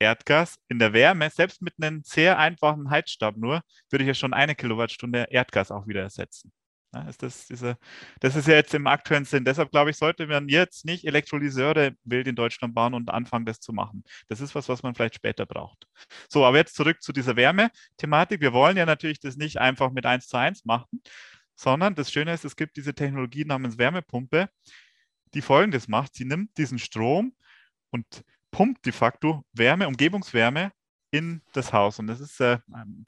Speaker 2: Erdgas. In der Wärme, selbst mit einem sehr einfachen Heizstab nur, würde ich ja schon eine Kilowattstunde Erdgas auch wieder ersetzen. Ja, ist das, diese, das ist ja jetzt im aktuellen Sinn. Deshalb glaube ich, sollte man jetzt nicht Elektrolyseure wild in Deutschland bauen und anfangen, das zu machen. Das ist was, was man vielleicht später braucht. So, aber jetzt zurück zu dieser Wärmethematik. Wir wollen ja natürlich das nicht einfach mit 1 zu 1 machen, sondern das Schöne ist, es gibt diese Technologie namens Wärmepumpe, die folgendes macht. Sie nimmt diesen Strom und pumpt de facto Wärme, Umgebungswärme in das Haus. Und das ist äh,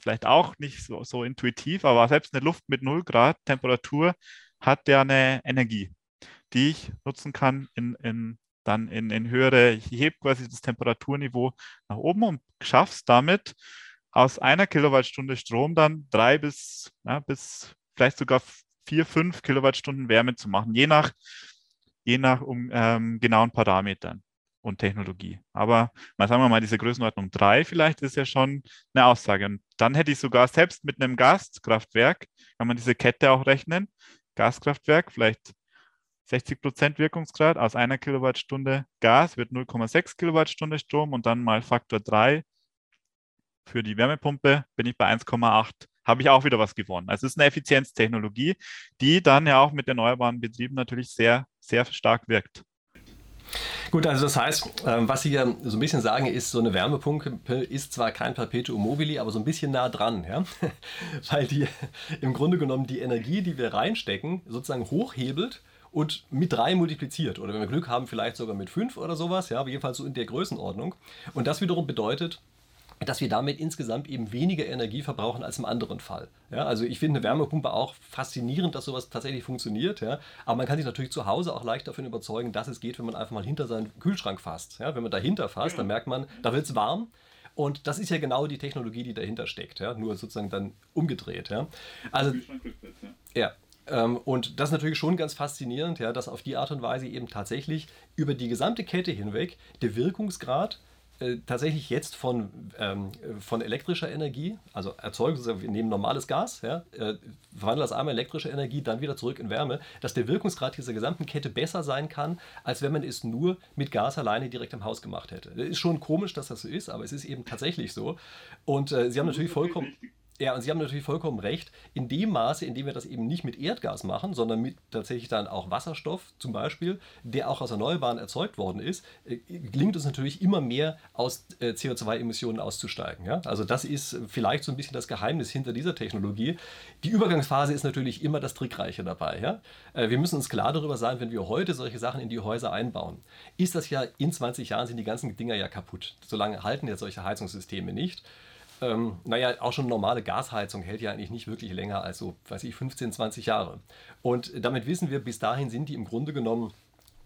Speaker 2: vielleicht auch nicht so, so intuitiv, aber selbst eine Luft mit 0 Grad Temperatur hat ja eine Energie, die ich nutzen kann in, in dann in, in höhere, ich hebe quasi das Temperaturniveau nach oben und schaffe es damit, aus einer Kilowattstunde Strom dann drei bis, ja, bis vielleicht sogar vier, fünf Kilowattstunden Wärme zu machen, je nach, je nach um, ähm, genauen Parametern und Technologie. Aber mal sagen wir mal, diese Größenordnung 3 vielleicht ist ja schon eine Aussage. Und dann hätte ich sogar selbst mit einem Gaskraftwerk, kann man diese Kette auch rechnen, Gaskraftwerk, vielleicht 60 Prozent Wirkungsgrad aus einer Kilowattstunde Gas wird 0,6 Kilowattstunde Strom und dann mal Faktor 3 für die Wärmepumpe bin ich bei 1,8 habe ich auch wieder was gewonnen. Also es ist eine Effizienztechnologie, die dann ja auch mit erneuerbaren Betrieben natürlich sehr, sehr stark wirkt.
Speaker 1: Gut, also das heißt, ähm, was Sie hier so ein bisschen sagen, ist, so eine Wärmepumpe ist zwar kein Perpetuum mobile, aber so ein bisschen nah dran, ja? weil die im Grunde genommen die Energie, die wir reinstecken, sozusagen hochhebelt und mit drei multipliziert. Oder wenn wir Glück haben, vielleicht sogar mit fünf oder sowas, ja, aber jedenfalls so in der Größenordnung. Und das wiederum bedeutet, dass wir damit insgesamt eben weniger Energie verbrauchen als im anderen Fall. Ja, also ich finde eine Wärmepumpe auch faszinierend, dass sowas tatsächlich funktioniert. Ja, aber man kann sich natürlich zu Hause auch leicht davon überzeugen, dass es geht, wenn man einfach mal hinter seinen Kühlschrank fasst. Ja, wenn man dahinter fasst, dann merkt man, da wird es warm. Und das ist ja genau die Technologie, die dahinter steckt. Ja, nur sozusagen dann umgedreht. Ja, also ja. Ähm, und das ist natürlich schon ganz faszinierend, ja, dass auf die Art und Weise eben tatsächlich über die gesamte Kette hinweg der Wirkungsgrad äh, tatsächlich jetzt von, ähm, von elektrischer Energie, also erzeugen, wir nehmen normales Gas, ja, äh, verwandeln das einmal in elektrische Energie, dann wieder zurück in Wärme, dass der Wirkungsgrad dieser gesamten Kette besser sein kann, als wenn man es nur mit Gas alleine direkt im Haus gemacht hätte. Ist schon komisch, dass das so ist, aber es ist eben tatsächlich so. Und äh, Sie haben natürlich vollkommen. Ja, und Sie haben natürlich vollkommen recht. In dem Maße, in dem wir das eben nicht mit Erdgas machen, sondern mit tatsächlich dann auch Wasserstoff zum Beispiel, der auch aus Erneuerbaren erzeugt worden ist, äh, gelingt es natürlich immer mehr aus äh, CO2-Emissionen auszusteigen. Ja? Also das ist vielleicht so ein bisschen das Geheimnis hinter dieser Technologie. Die Übergangsphase ist natürlich immer das Trickreiche dabei. Ja? Äh, wir müssen uns klar darüber sein, wenn wir heute solche Sachen in die Häuser einbauen, ist das ja in 20 Jahren sind die ganzen Dinger ja kaputt. Solange halten ja solche Heizungssysteme nicht ähm, naja, auch schon normale Gasheizung hält ja eigentlich nicht wirklich länger als so, weiß ich, 15, 20 Jahre. Und damit wissen wir, bis dahin sind die im Grunde genommen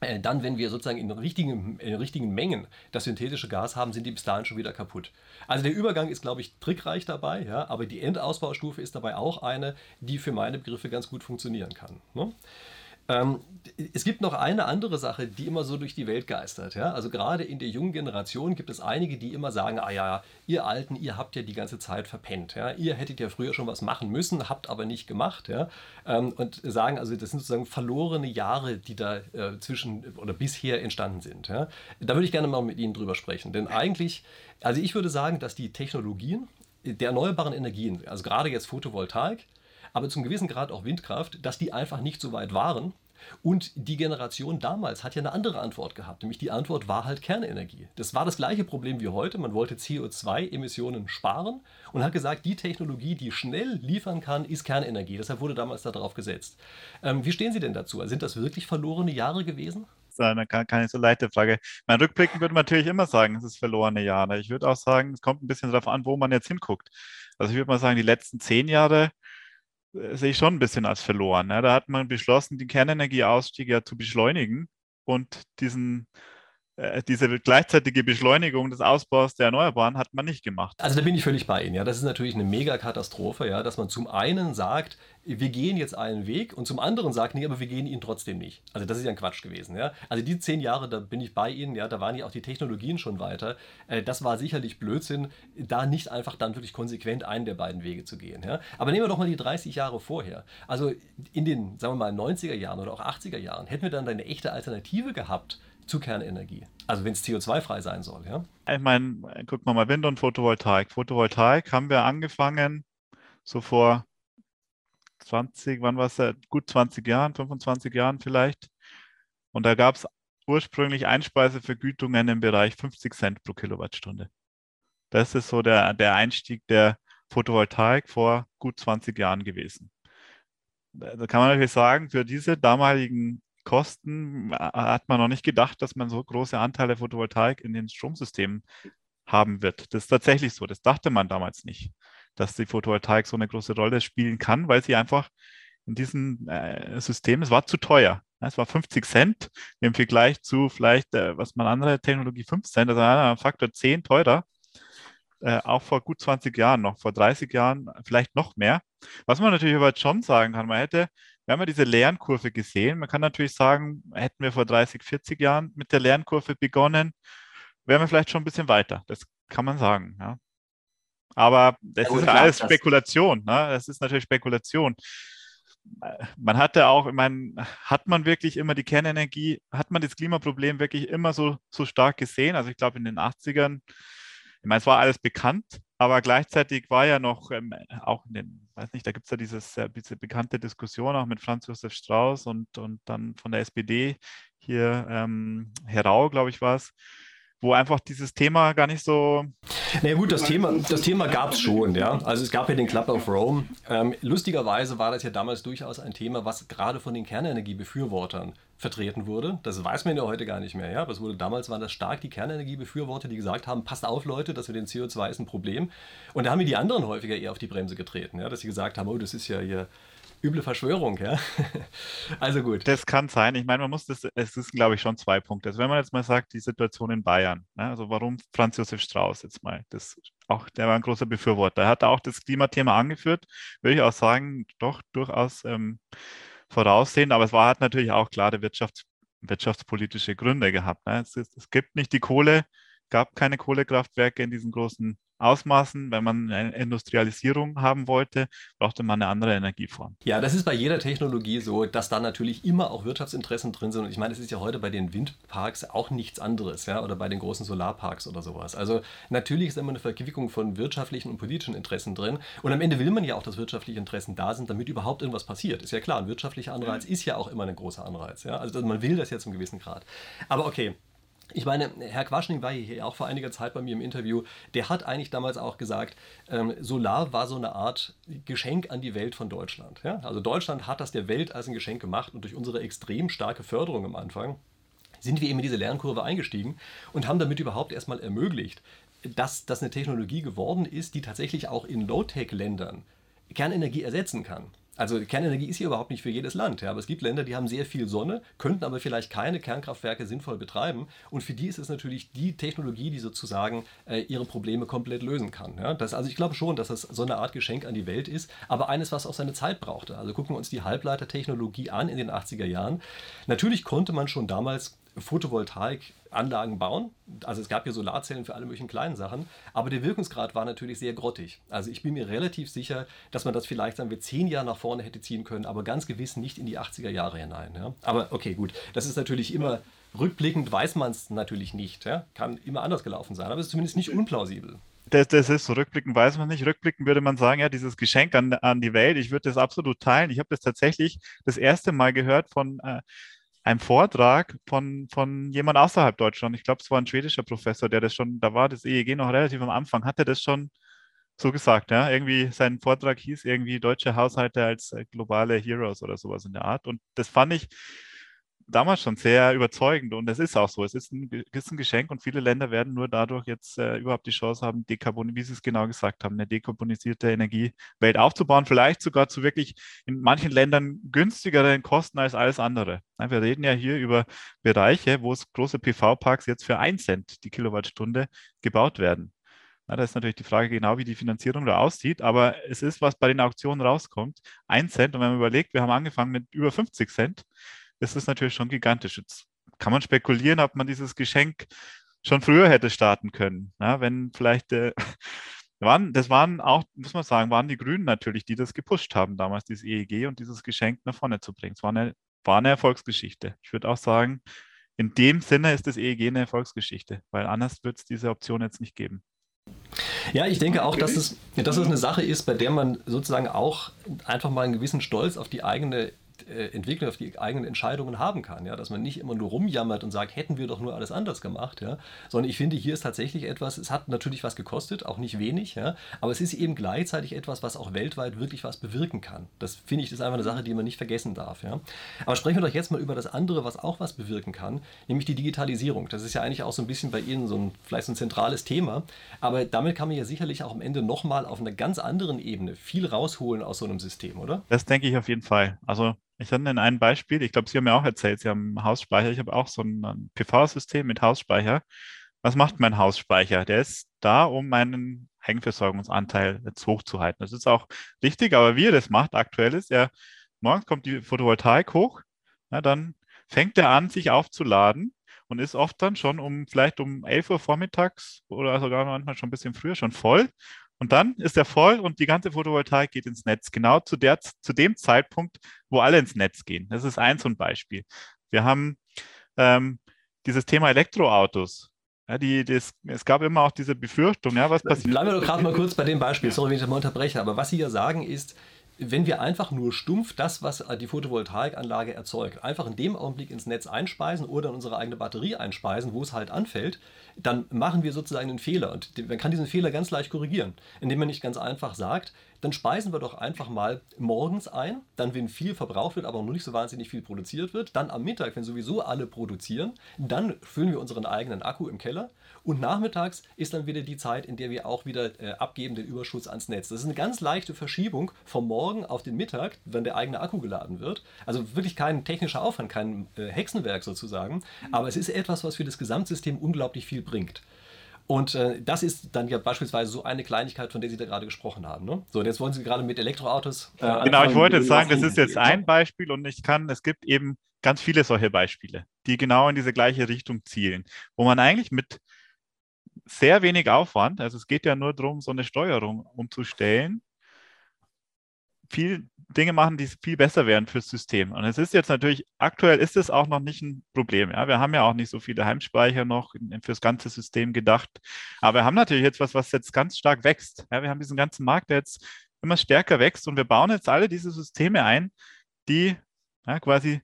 Speaker 1: äh, dann, wenn wir sozusagen in richtigen, in richtigen Mengen das synthetische Gas haben, sind die bis dahin schon wieder kaputt. Also der Übergang ist, glaube ich, trickreich dabei, ja, aber die Endausbaustufe ist dabei auch eine, die für meine Begriffe ganz gut funktionieren kann. Ne? Ähm, es gibt noch eine andere Sache, die immer so durch die Welt geistert. Ja? Also gerade in der jungen Generation gibt es einige, die immer sagen, ah ja, ihr Alten, ihr habt ja die ganze Zeit verpennt. Ja? Ihr hättet ja früher schon was machen müssen, habt aber nicht gemacht. Ja? Ähm, und sagen, also das sind sozusagen verlorene Jahre, die da äh, zwischen oder bisher entstanden sind. Ja? Da würde ich gerne mal mit Ihnen drüber sprechen. Denn eigentlich, also ich würde sagen, dass die Technologien der erneuerbaren Energien, also gerade jetzt Photovoltaik, aber zum gewissen Grad auch Windkraft, dass die einfach nicht so weit waren. Und die Generation damals hat ja eine andere Antwort gehabt, nämlich die Antwort war halt Kernenergie. Das war das gleiche Problem wie heute. Man wollte CO2-Emissionen sparen und hat gesagt, die Technologie, die schnell liefern kann, ist Kernenergie. Deshalb wurde damals darauf gesetzt. Ähm, wie stehen Sie denn dazu? Sind das wirklich verlorene Jahre gewesen?
Speaker 2: Das ist eine keine so leichte Frage. Mein Rückblicken würde man natürlich immer sagen, es ist verlorene Jahre. Ich würde auch sagen, es kommt ein bisschen darauf an, wo man jetzt hinguckt. Also ich würde mal sagen, die letzten zehn Jahre sehe ich schon ein bisschen als verloren. Ne? Da hat man beschlossen, den Kernenergieausstieg ja zu beschleunigen und diesen äh, diese gleichzeitige Beschleunigung des Ausbaus der Erneuerbaren hat man nicht gemacht.
Speaker 1: Also da bin ich völlig bei Ihnen. Ja, das ist natürlich eine Megakatastrophe, ja, dass man zum einen sagt, wir gehen jetzt einen Weg und zum anderen sagt, nee, aber wir gehen ihn trotzdem nicht. Also das ist ja ein Quatsch gewesen. Ja. Also die zehn Jahre, da bin ich bei Ihnen, ja, da waren ja auch die Technologien schon weiter. Äh, das war sicherlich Blödsinn, da nicht einfach dann wirklich konsequent einen der beiden Wege zu gehen. Ja. Aber nehmen wir doch mal die 30 Jahre vorher. Also in den, sagen wir mal, 90er Jahren oder auch 80er Jahren hätten wir dann eine echte Alternative gehabt zu Kernenergie. Also wenn es CO2-frei sein soll, ja?
Speaker 2: Ich meine, guck mal mal Wind und Photovoltaik. Photovoltaik haben wir angefangen so vor 20, wann war es? Gut 20 Jahren, 25 Jahren vielleicht. Und da gab es ursprünglich Einspeisevergütungen im Bereich 50 Cent pro Kilowattstunde. Das ist so der, der Einstieg der Photovoltaik vor gut 20 Jahren gewesen. Da kann man natürlich sagen, für diese damaligen Kosten hat man noch nicht gedacht, dass man so große Anteile Photovoltaik in den Stromsystemen haben wird. Das ist tatsächlich so. Das dachte man damals nicht, dass die Photovoltaik so eine große Rolle spielen kann, weil sie einfach in diesem äh, System, es war zu teuer. Es war 50 Cent im Vergleich zu vielleicht, äh, was man andere Technologie 5 Cent, also ein Faktor 10 teurer. Äh, auch vor gut 20 Jahren noch, vor 30 Jahren vielleicht noch mehr. Was man natürlich aber schon sagen kann, man hätte wir haben ja diese Lernkurve gesehen. Man kann natürlich sagen, hätten wir vor 30, 40 Jahren mit der Lernkurve begonnen, wären wir vielleicht schon ein bisschen weiter. Das kann man sagen. Ja. Aber das ja, ist klar, alles Spekulation. Ne? Das ist natürlich Spekulation. Man hatte auch, ich meine, hat man wirklich immer die Kernenergie, hat man das Klimaproblem wirklich immer so, so stark gesehen? Also ich glaube in den 80ern, ich meine, es war alles bekannt, aber gleichzeitig war ja noch ähm, auch in den, weiß nicht, da gibt es ja dieses, äh, diese bekannte Diskussion auch mit Franz Josef Strauß und, und dann von der SPD hier ähm, Herau, glaube ich, war es, wo einfach dieses Thema gar nicht so.
Speaker 1: Na gut, das Thema, das Thema gab es schon, ja. Also es gab ja den Club of Rome. Ähm, lustigerweise war das ja damals durchaus ein Thema, was gerade von den Kernenergiebefürwortern vertreten wurde. Das weiß man ja heute gar nicht mehr, ja. Aber es wurde damals waren das stark die Kernenergiebefürworter, die gesagt haben, passt auf, Leute, das mit dem CO2 ist ein Problem. Und da haben wir die anderen häufiger eher auf die Bremse getreten, ja, dass sie gesagt haben, oh, das ist ja hier üble Verschwörung, ja.
Speaker 2: also gut. Das kann sein. Ich meine, man muss das, es ist, glaube ich, schon zwei Punkte. Also wenn man jetzt mal sagt, die Situation in Bayern, ne? also warum Franz Josef Strauß jetzt mal, das auch, der war ein großer Befürworter. Er hat auch das Klimathema angeführt, würde ich auch sagen, doch durchaus ähm, voraussehen, aber es war hat natürlich auch klare Wirtschafts wirtschaftspolitische Gründe gehabt. Ne? Es, es gibt nicht die Kohle, gab keine Kohlekraftwerke in diesen großen Ausmaßen. Wenn man eine Industrialisierung haben wollte, brauchte man eine andere Energieform.
Speaker 1: Ja, das ist bei jeder Technologie so, dass da natürlich immer auch Wirtschaftsinteressen drin sind. Und ich meine, es ist ja heute bei den Windparks auch nichts anderes, ja, oder bei den großen Solarparks oder sowas. Also natürlich ist immer eine Verquickung von wirtschaftlichen und politischen Interessen drin. Und am Ende will man ja auch, dass wirtschaftliche Interessen da sind, damit überhaupt irgendwas passiert. Ist ja klar, ein wirtschaftlicher Anreiz ist ja auch immer ein großer Anreiz. Ja? Also man will das ja zum gewissen Grad. Aber okay, ich meine, Herr Quaschning war hier auch vor einiger Zeit bei mir im Interview. Der hat eigentlich damals auch gesagt, ähm, Solar war so eine Art Geschenk an die Welt von Deutschland. Ja? Also Deutschland hat das der Welt als ein Geschenk gemacht und durch unsere extrem starke Förderung am Anfang sind wir eben in diese Lernkurve eingestiegen und haben damit überhaupt erstmal ermöglicht, dass das eine Technologie geworden ist, die tatsächlich auch in Low-Tech-Ländern Kernenergie ersetzen kann. Also Kernenergie ist hier überhaupt nicht für jedes Land, ja, aber es gibt Länder, die haben sehr viel Sonne, könnten aber vielleicht keine Kernkraftwerke sinnvoll betreiben und für die ist es natürlich die Technologie, die sozusagen äh, ihre Probleme komplett lösen kann. Ja. Das, also ich glaube schon, dass das so eine Art Geschenk an die Welt ist, aber eines, was auch seine Zeit brauchte. Also gucken wir uns die Halbleitertechnologie an in den 80er Jahren. Natürlich konnte man schon damals Photovoltaikanlagen bauen. Also es gab hier Solarzellen für alle möglichen kleinen Sachen, aber der Wirkungsgrad war natürlich sehr grottig. Also ich bin mir relativ sicher, dass man das vielleicht, sagen wir, zehn Jahre nach vorne hätte ziehen können, aber ganz gewiss nicht in die 80er Jahre hinein. Ja? Aber okay, gut, das ist natürlich immer, rückblickend weiß man es natürlich nicht. Ja? Kann immer anders gelaufen sein, aber es ist zumindest nicht unplausibel.
Speaker 2: Das, das, ist so, rückblickend weiß man nicht. Rückblickend würde man sagen, ja, dieses Geschenk an, an die Welt, ich würde das absolut teilen. Ich habe das tatsächlich das erste Mal gehört von äh, einem Vortrag von, von jemand außerhalb Deutschland. Ich glaube, es war ein schwedischer Professor, der das schon, da war das EEG noch relativ am Anfang, hat er das schon so gesagt, ja. Irgendwie sein Vortrag hieß irgendwie deutsche Haushalte als äh, globale Heroes oder sowas in der Art. Und das fand ich, damals schon sehr überzeugend und es ist auch so. Es ist ein, ist ein Geschenk und viele Länder werden nur dadurch jetzt äh, überhaupt die Chance haben, Dekarbon wie Sie es genau gesagt haben, eine dekarbonisierte Energiewelt aufzubauen, vielleicht sogar zu wirklich in manchen Ländern günstigeren Kosten als alles andere. Wir reden ja hier über Bereiche, wo es große PV-Parks jetzt für 1 Cent die Kilowattstunde gebaut werden. Na, da ist natürlich die Frage genau, wie die Finanzierung da aussieht, aber es ist, was bei den Auktionen rauskommt, 1 Cent. Und wenn man überlegt, wir haben angefangen mit über 50 Cent, ist es natürlich schon gigantisch. Jetzt kann man spekulieren, ob man dieses Geschenk schon früher hätte starten können. Ja, wenn vielleicht, äh, waren, das waren auch, muss man sagen, waren die Grünen natürlich, die das gepusht haben, damals dieses EEG und dieses Geschenk nach vorne zu bringen. Es war eine, war eine Erfolgsgeschichte. Ich würde auch sagen, in dem Sinne ist das EEG eine Erfolgsgeschichte, weil anders wird es diese Option jetzt nicht geben.
Speaker 1: Ja, ich denke auch, dass es, dass es eine Sache ist, bei der man sozusagen auch einfach mal einen gewissen Stolz auf die eigene Entwicklung, auf die eigenen Entscheidungen haben kann. Ja? Dass man nicht immer nur rumjammert und sagt, hätten wir doch nur alles anders gemacht. Ja? Sondern ich finde, hier ist tatsächlich etwas, es hat natürlich was gekostet, auch nicht wenig, ja? aber es ist eben gleichzeitig etwas, was auch weltweit wirklich was bewirken kann. Das finde ich, ist einfach eine Sache, die man nicht vergessen darf. Ja? Aber sprechen wir doch jetzt mal über das andere, was auch was bewirken kann, nämlich die Digitalisierung. Das ist ja eigentlich auch so ein bisschen bei Ihnen so ein, vielleicht so ein zentrales Thema, aber damit kann man ja sicherlich auch am Ende nochmal auf einer ganz anderen Ebene viel rausholen aus so einem System, oder?
Speaker 2: Das denke ich auf jeden Fall. Also ich hatte in ein Beispiel, ich glaube, Sie haben mir auch erzählt, Sie haben Hausspeicher. Ich habe auch so ein PV-System mit Hausspeicher. Was macht mein Hausspeicher? Der ist da, um meinen Eigenversorgungsanteil jetzt hochzuhalten. Das ist auch richtig, aber wie er das macht aktuell ist, er morgens kommt die Photovoltaik hoch, na, dann fängt er an, sich aufzuladen und ist oft dann schon um vielleicht um 11 Uhr vormittags oder sogar manchmal schon ein bisschen früher schon voll und dann ist er voll und die ganze Photovoltaik geht ins Netz. Genau zu, der, zu dem Zeitpunkt, wo alle ins Netz gehen. Das ist ein so ein Beispiel. Wir haben ähm, dieses Thema Elektroautos. Ja, die, das, es gab immer auch diese Befürchtung, ja, was passiert.
Speaker 1: Bleiben wir doch gerade mal kurz bei dem Beispiel, sorry, wenn ich das mal unterbreche, aber was Sie ja sagen ist, wenn wir einfach nur stumpf das, was die Photovoltaikanlage erzeugt, einfach in dem Augenblick ins Netz einspeisen oder in unsere eigene Batterie einspeisen, wo es halt anfällt, dann machen wir sozusagen einen Fehler. Und man kann diesen Fehler ganz leicht korrigieren, indem man nicht ganz einfach sagt, dann speisen wir doch einfach mal morgens ein, dann wenn viel verbraucht wird, aber noch nicht so wahnsinnig viel produziert wird, dann am Mittag, wenn sowieso alle produzieren, dann füllen wir unseren eigenen Akku im Keller und nachmittags ist dann wieder die Zeit, in der wir auch wieder äh, abgeben den Überschuss ans Netz. Das ist eine ganz leichte Verschiebung vom Morgen auf den Mittag, wenn der eigene Akku geladen wird. Also wirklich kein technischer Aufwand, kein äh, Hexenwerk sozusagen, aber es ist etwas, was für das Gesamtsystem unglaublich viel bringt. Und äh, das ist dann ja beispielsweise so eine Kleinigkeit, von der Sie da gerade gesprochen haben. Ne? So, und jetzt wollen Sie gerade mit Elektroautos.
Speaker 2: Äh, genau, ich wollte jetzt sagen, das ist jetzt ein Beispiel und ich kann, es gibt eben ganz viele solche Beispiele, die genau in diese gleiche Richtung zielen, wo man eigentlich mit sehr wenig Aufwand. Also es geht ja nur darum, so eine Steuerung umzustellen. Viel Dinge machen, die viel besser wären fürs System. Und es ist jetzt natürlich, aktuell ist es auch noch nicht ein Problem. Ja? Wir haben ja auch nicht so viele Heimspeicher noch fürs ganze System gedacht. Aber wir haben natürlich jetzt was, was jetzt ganz stark wächst. Ja? Wir haben diesen ganzen Markt, der jetzt immer stärker wächst und wir bauen jetzt alle diese Systeme ein, die ja, quasi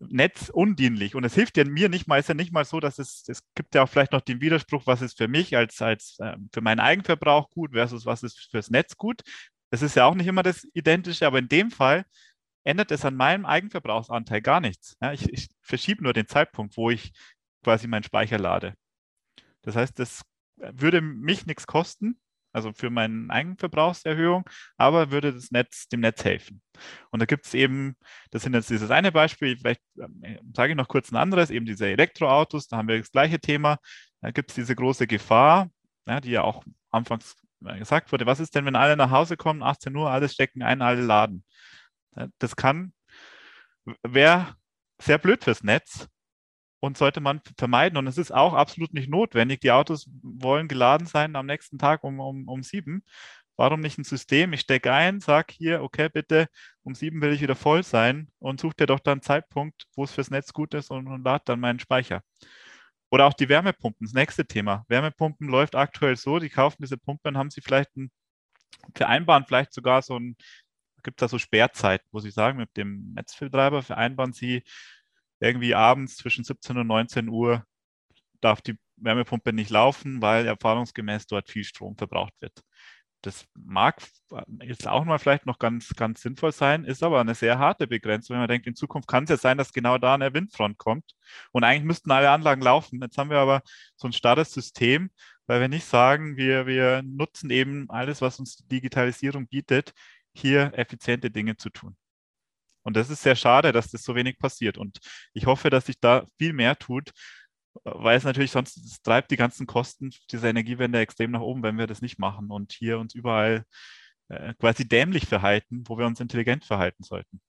Speaker 2: netzundienlich. Und es hilft ja mir nicht mal, ist ja nicht mal so, dass es, es gibt ja auch vielleicht noch den Widerspruch, was ist für mich als, als äh, für meinen Eigenverbrauch gut versus was ist fürs Netz gut. Das ist ja auch nicht immer das Identische, aber in dem Fall ändert es an meinem Eigenverbrauchsanteil gar nichts. Ja, ich, ich verschiebe nur den Zeitpunkt, wo ich quasi meinen Speicher lade. Das heißt, das würde mich nichts kosten, also für meine Eigenverbrauchserhöhung, aber würde das Netz, dem Netz helfen. Und da gibt es eben, das sind jetzt dieses eine Beispiel, vielleicht äh, sage ich noch kurz ein anderes, eben diese Elektroautos, da haben wir das gleiche Thema. Da gibt es diese große Gefahr, ja, die ja auch anfangs gesagt wurde, was ist denn, wenn alle nach Hause kommen, 18 Uhr, alles stecken ein, alle laden? Das kann, wäre sehr blöd fürs Netz, und sollte man vermeiden. Und es ist auch absolut nicht notwendig. Die Autos wollen geladen sein am nächsten Tag um, um, um sieben. Warum nicht ein System? Ich stecke ein, sage hier, okay, bitte, um sieben will ich wieder voll sein und such dir doch dann einen Zeitpunkt, wo es fürs Netz gut ist und, und lad dann meinen Speicher. Oder auch die Wärmepumpen, das nächste Thema. Wärmepumpen läuft aktuell so, die kaufen diese Pumpen, haben sie vielleicht ein, vereinbaren vielleicht sogar so ein, gibt da so Sperrzeiten, wo sie sagen, mit dem Netzbetreiber vereinbaren sie, irgendwie abends zwischen 17 und 19 Uhr darf die Wärmepumpe nicht laufen, weil erfahrungsgemäß dort viel Strom verbraucht wird. Das mag jetzt auch mal vielleicht noch ganz, ganz sinnvoll sein, ist aber eine sehr harte Begrenzung, wenn man denkt, in Zukunft kann es ja sein, dass genau da eine Windfront kommt und eigentlich müssten alle Anlagen laufen. Jetzt haben wir aber so ein starres System, weil wir nicht sagen, wir, wir nutzen eben alles, was uns die Digitalisierung bietet, hier effiziente Dinge zu tun. Und das ist sehr schade, dass das so wenig passiert. Und ich hoffe, dass sich da viel mehr tut, weil es natürlich sonst es treibt die ganzen Kosten dieser Energiewende extrem nach oben, wenn wir das nicht machen und hier uns überall äh, quasi dämlich verhalten, wo wir uns intelligent verhalten sollten.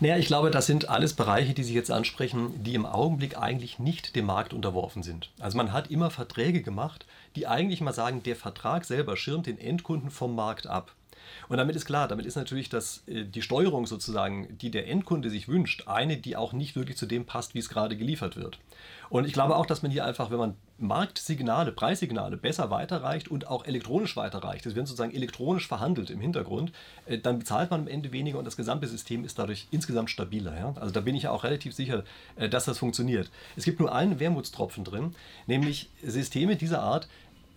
Speaker 1: Naja, ich glaube, das sind alles Bereiche, die Sie jetzt ansprechen, die im Augenblick eigentlich nicht dem Markt unterworfen sind. Also man hat immer Verträge gemacht, die eigentlich mal sagen, der Vertrag selber schirmt den Endkunden vom Markt ab. Und damit ist klar, damit ist natürlich das, äh, die Steuerung sozusagen, die der Endkunde sich wünscht, eine, die auch nicht wirklich zu dem passt, wie es gerade geliefert wird. Und ich glaube auch, dass man hier einfach, wenn man Marktsignale, Preissignale besser weiterreicht und auch elektronisch weiterreicht, das werden sozusagen elektronisch verhandelt im Hintergrund, äh, dann bezahlt man am Ende weniger und das gesamte System ist dadurch insgesamt stabiler. Ja? Also da bin ich auch relativ sicher, äh, dass das funktioniert. Es gibt nur einen Wermutstropfen drin, nämlich Systeme dieser Art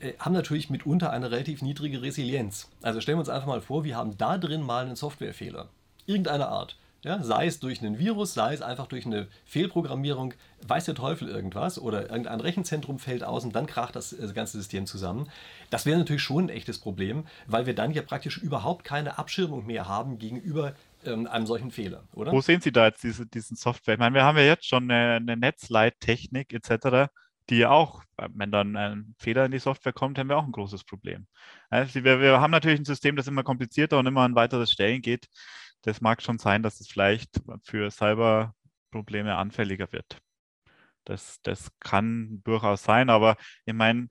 Speaker 1: äh, haben natürlich mitunter eine relativ niedrige Resilienz. Also stellen wir uns einfach mal vor, wir haben da drin mal einen Softwarefehler. Irgendeiner Art. Ja, sei es durch einen Virus, sei es einfach durch eine Fehlprogrammierung, weiß der Teufel irgendwas oder irgendein Rechenzentrum fällt aus und dann kracht das, das ganze System zusammen. Das wäre natürlich schon ein echtes Problem, weil wir dann ja praktisch überhaupt keine Abschirmung mehr haben gegenüber ähm, einem solchen Fehler, oder?
Speaker 2: Wo sehen Sie da jetzt diese, diesen Software? Ich meine, wir haben ja jetzt schon eine, eine Netzleittechnik etc die auch, wenn dann ein Fehler in die Software kommt, haben wir auch ein großes Problem. Also wir, wir, haben natürlich ein System, das immer komplizierter und immer an weiteres Stellen geht. Das mag schon sein, dass es vielleicht für Cyberprobleme anfälliger wird. Das, das kann durchaus sein, aber ich meine,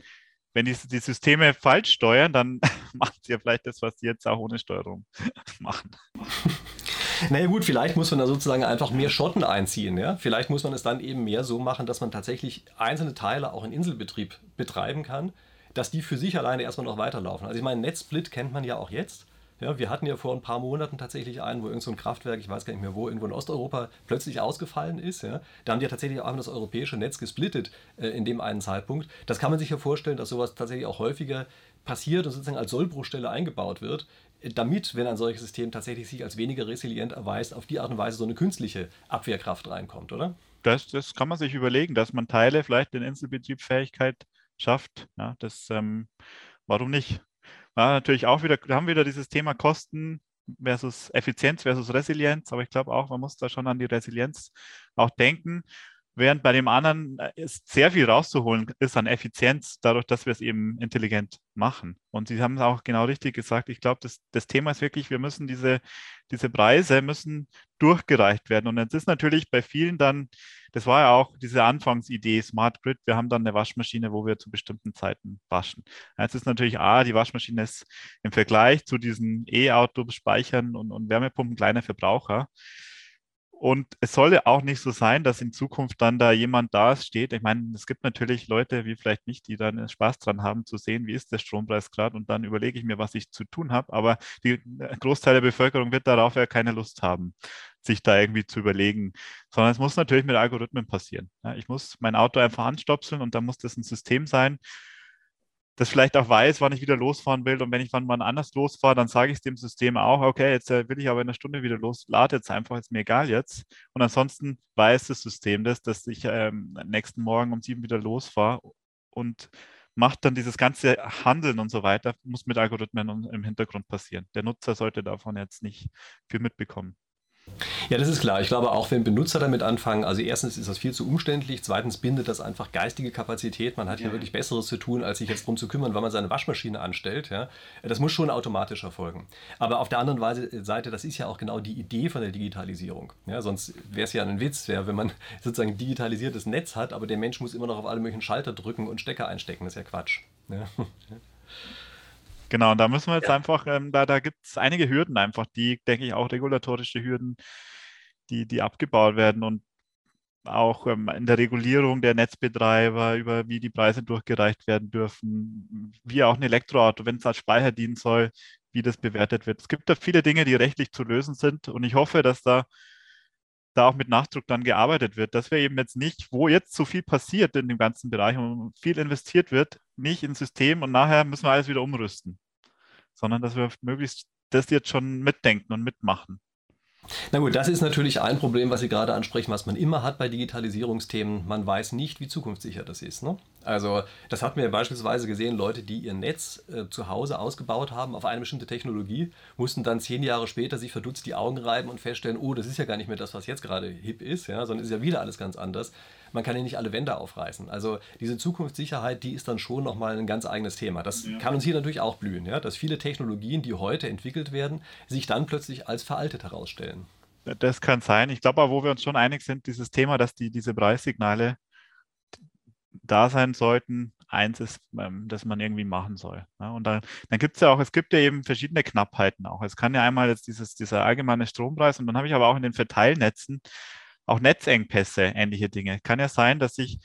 Speaker 2: wenn die, die Systeme falsch steuern, dann sie ja vielleicht das, was sie jetzt auch ohne Steuerung machen.
Speaker 1: Naja gut, vielleicht muss man da sozusagen einfach mehr Schotten einziehen. Ja? Vielleicht muss man es dann eben mehr so machen, dass man tatsächlich einzelne Teile auch in Inselbetrieb betreiben kann, dass die für sich alleine erstmal noch weiterlaufen. Also ich meine, Netzsplit kennt man ja auch jetzt. Ja, wir hatten ja vor ein paar Monaten tatsächlich einen, wo irgend so ein Kraftwerk, ich weiß gar nicht mehr wo, irgendwo in Osteuropa plötzlich ausgefallen ist. Ja. Da haben die ja tatsächlich auch das europäische Netz gesplittet äh, in dem einen Zeitpunkt. Das kann man sich ja vorstellen, dass sowas tatsächlich auch häufiger passiert und sozusagen als Sollbruchstelle eingebaut wird, damit, wenn ein solches System tatsächlich sich als weniger resilient erweist, auf die Art und Weise so eine künstliche Abwehrkraft reinkommt, oder?
Speaker 2: Das, das kann man sich überlegen, dass man Teile vielleicht in Inselbetriebsfähigkeit schafft. Ja, das, ähm, warum nicht? Ja, natürlich auch wieder, wir haben wieder dieses Thema Kosten versus Effizienz versus Resilienz, aber ich glaube auch, man muss da schon an die Resilienz auch denken. Während bei dem anderen äh, ist sehr viel rauszuholen ist an Effizienz, dadurch, dass wir es eben intelligent machen. Und Sie haben es auch genau richtig gesagt. Ich glaube, das, das Thema ist wirklich, wir müssen diese, diese Preise müssen durchgereicht werden. Und jetzt ist natürlich bei vielen dann, das war ja auch diese Anfangsidee, Smart Grid, wir haben dann eine Waschmaschine, wo wir zu bestimmten Zeiten waschen. Jetzt ist natürlich, A, die Waschmaschine ist im Vergleich zu diesen E-Autos, Speichern und, und Wärmepumpen kleiner Verbraucher. Und es solle auch nicht so sein, dass in Zukunft dann da jemand da steht. Ich meine, es gibt natürlich Leute wie vielleicht nicht, die dann Spaß dran haben zu sehen, wie ist der Strompreis gerade und dann überlege ich mir, was ich zu tun habe. Aber die äh, Großteil der Bevölkerung wird darauf ja keine Lust haben, sich da irgendwie zu überlegen, sondern es muss natürlich mit Algorithmen passieren. Ja, ich muss mein Auto einfach anstopseln und dann muss das ein System sein, das vielleicht auch weiß, wann ich wieder losfahren will. Und wenn ich wann mal anders losfahre, dann sage ich es dem System auch, okay, jetzt äh, will ich aber in einer Stunde wieder los, lade jetzt einfach, ist mir egal jetzt. Und ansonsten weiß das System das, dass ich ähm, nächsten Morgen um sieben wieder losfahre und macht dann dieses ganze Handeln und so weiter, muss mit Algorithmen im Hintergrund passieren. Der Nutzer sollte davon jetzt nicht viel mitbekommen.
Speaker 1: Ja, das ist klar. Ich glaube, auch wenn Benutzer damit anfangen, also erstens ist das viel zu umständlich, zweitens bindet das einfach geistige Kapazität. Man hat ja, ja wirklich Besseres zu tun, als sich jetzt darum zu kümmern, wann man seine Waschmaschine anstellt. Ja. Das muss schon automatisch erfolgen. Aber auf der anderen Seite, das ist ja auch genau die Idee von der Digitalisierung. Ja, sonst wäre es ja ein Witz, ja, wenn man sozusagen ein digitalisiertes Netz hat, aber der Mensch muss immer noch auf alle möglichen Schalter drücken und Stecker einstecken. Das ist ja Quatsch. Ja.
Speaker 2: Genau, und da müssen wir jetzt ja. einfach, ähm, da, da gibt es einige Hürden einfach, die, denke ich, auch regulatorische Hürden, die, die abgebaut werden und auch ähm, in der Regulierung der Netzbetreiber, über wie die Preise durchgereicht werden dürfen, wie auch ein Elektroauto, wenn es als Speicher dienen soll, wie das bewertet wird. Es gibt da viele Dinge, die rechtlich zu lösen sind und ich hoffe, dass da da auch mit Nachdruck dann gearbeitet wird, dass wir eben jetzt nicht, wo jetzt so viel passiert in dem ganzen Bereich und viel investiert wird, nicht ins System und nachher müssen wir alles wieder umrüsten, sondern dass wir möglichst das jetzt schon mitdenken und mitmachen.
Speaker 1: Na gut, das ist natürlich ein Problem, was Sie gerade ansprechen, was man immer hat bei Digitalisierungsthemen. Man weiß nicht, wie zukunftssicher das ist. Ne? Also das hatten wir beispielsweise gesehen, Leute, die ihr Netz äh, zu Hause ausgebaut haben auf eine bestimmte Technologie, mussten dann zehn Jahre später sich verdutzt die Augen reiben und feststellen, oh, das ist ja gar nicht mehr das, was jetzt gerade hip ist, ja, sondern ist ja wieder alles ganz anders. Man kann ja nicht alle Wände aufreißen. Also diese Zukunftssicherheit, die ist dann schon nochmal ein ganz eigenes Thema. Das ja. kann uns hier natürlich auch blühen, ja, dass viele Technologien, die heute entwickelt werden, sich dann plötzlich als veraltet herausstellen.
Speaker 2: Das kann sein. Ich glaube aber, wo wir uns schon einig sind, dieses Thema, dass die, diese Preissignale da sein sollten. Eins ist, ähm, dass man irgendwie machen soll. Ja, und dann, dann gibt es ja auch, es gibt ja eben verschiedene Knappheiten auch. Es kann ja einmal jetzt dieses, dieser allgemeine Strompreis und dann habe ich aber auch in den Verteilnetzen auch Netzengpässe, ähnliche Dinge. Kann ja sein, dass ich,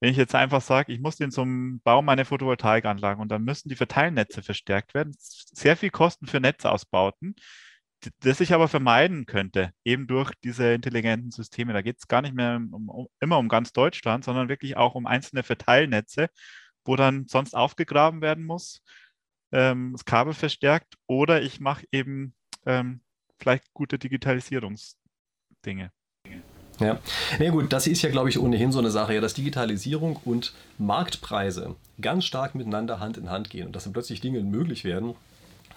Speaker 2: wenn ich jetzt einfach sage, ich muss den zum Bau meiner Photovoltaikanlagen und dann müssen die Verteilnetze verstärkt werden, sehr viel Kosten für Netzausbauten das ich aber vermeiden könnte, eben durch diese intelligenten Systeme. Da geht es gar nicht mehr um, um, immer um ganz Deutschland, sondern wirklich auch um einzelne Verteilnetze, wo dann sonst aufgegraben werden muss, ähm, das Kabel verstärkt oder ich mache eben ähm, vielleicht gute Digitalisierungsdinge.
Speaker 1: Ja, na gut, das ist ja, glaube ich, ohnehin so eine Sache, ja, dass Digitalisierung und Marktpreise ganz stark miteinander Hand in Hand gehen und dass dann plötzlich Dinge möglich werden,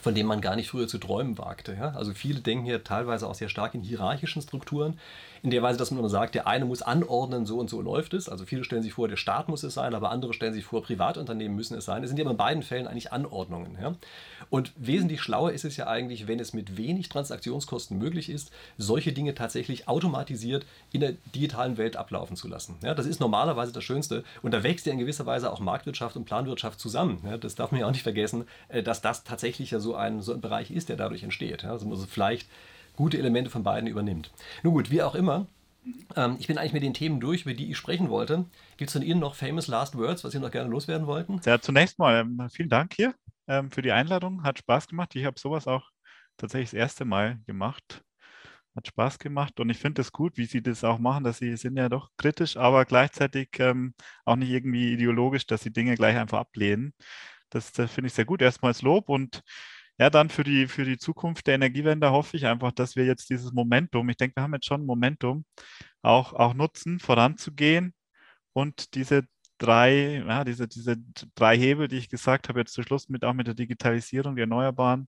Speaker 1: von dem man gar nicht früher zu träumen wagte. Ja? Also viele denken hier teilweise auch sehr stark in hierarchischen Strukturen in der Weise, dass man immer sagt, der eine muss anordnen, so und so läuft es. Also viele stellen sich vor, der Staat muss es sein, aber andere stellen sich vor, Privatunternehmen müssen es sein. Es sind ja in beiden Fällen eigentlich Anordnungen. Ja? Und wesentlich schlauer ist es ja eigentlich, wenn es mit wenig Transaktionskosten möglich ist, solche Dinge tatsächlich automatisiert in der digitalen Welt ablaufen zu lassen. Ja? Das ist normalerweise das Schönste. Und da wächst ja in gewisser Weise auch Marktwirtschaft und Planwirtschaft zusammen. Ja? Das darf man ja auch nicht vergessen, äh, dass das tatsächlich ja so ein, so ein Bereich ist, der dadurch entsteht. Ja? Also vielleicht gute Elemente von beiden übernimmt. Nun gut, wie auch immer, ähm, ich bin eigentlich mit den Themen durch, über die ich sprechen wollte. Gibt es von Ihnen noch famous last words, was Sie noch gerne loswerden wollten?
Speaker 2: Ja, zunächst mal ähm, vielen Dank hier ähm, für die Einladung. Hat Spaß gemacht. Ich habe sowas auch tatsächlich das erste Mal gemacht. Hat Spaß gemacht und ich finde es gut, wie Sie das auch machen, dass Sie sind ja doch kritisch, aber gleichzeitig ähm, auch nicht irgendwie ideologisch, dass Sie Dinge gleich einfach ablehnen. Das, das finde ich sehr gut. Erstmals Lob und ja, dann für die, für die Zukunft der Energiewende hoffe ich einfach, dass wir jetzt dieses Momentum, ich denke, wir haben jetzt schon Momentum, auch, auch nutzen, voranzugehen und diese drei, ja, diese, diese drei Hebel, die ich gesagt habe, jetzt zu Schluss mit auch mit der Digitalisierung, der Erneuerbaren,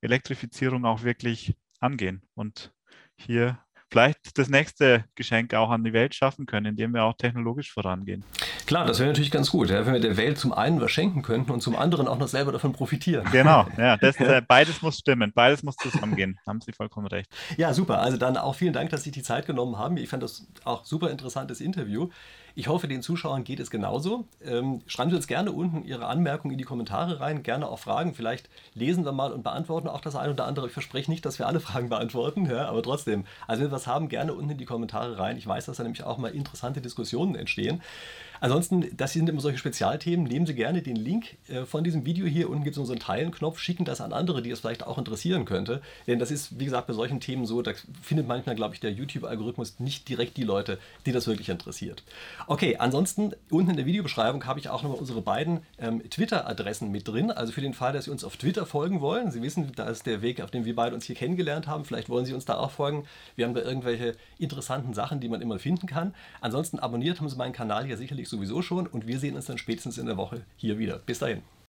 Speaker 2: Elektrifizierung auch wirklich angehen und hier vielleicht das nächste Geschenk auch an die Welt schaffen können, indem wir auch technologisch vorangehen.
Speaker 1: Klar, das wäre natürlich ganz gut, ja, wenn wir der Welt zum einen was schenken könnten und zum anderen auch noch selber davon profitieren.
Speaker 2: Genau, ja, das, äh, beides muss stimmen, beides muss zusammengehen. Haben Sie vollkommen recht.
Speaker 1: Ja, super. Also dann auch vielen Dank, dass Sie die Zeit genommen haben. Ich fand das auch super interessantes Interview. Ich hoffe, den Zuschauern geht es genauso. Ähm, schreiben Sie uns gerne unten Ihre Anmerkungen in die Kommentare rein, gerne auch Fragen. Vielleicht lesen wir mal und beantworten auch das eine oder andere. Ich verspreche nicht, dass wir alle Fragen beantworten, ja, aber trotzdem. Also wenn wir was haben, gerne unten in die Kommentare rein. Ich weiß, dass da nämlich auch mal interessante Diskussionen entstehen. Ansonsten, das sind immer solche Spezialthemen. Nehmen Sie gerne den Link äh, von diesem Video hier. Unten gibt es einen Teilen-Knopf. Schicken das an andere, die es vielleicht auch interessieren könnte. Denn das ist, wie gesagt, bei solchen Themen so, da findet manchmal, glaube ich, der YouTube-Algorithmus nicht direkt die Leute, die das wirklich interessiert. Okay, ansonsten unten in der Videobeschreibung habe ich auch nochmal unsere beiden ähm, Twitter-Adressen mit drin. Also für den Fall, dass Sie uns auf Twitter folgen wollen. Sie wissen, da ist der Weg, auf dem wir beide uns hier kennengelernt haben. Vielleicht wollen Sie uns da auch folgen. Wir haben da irgendwelche interessanten Sachen, die man immer finden kann. Ansonsten abonniert haben Sie meinen Kanal ja sicherlich sowieso schon und wir sehen uns dann spätestens in der Woche hier wieder. Bis dahin.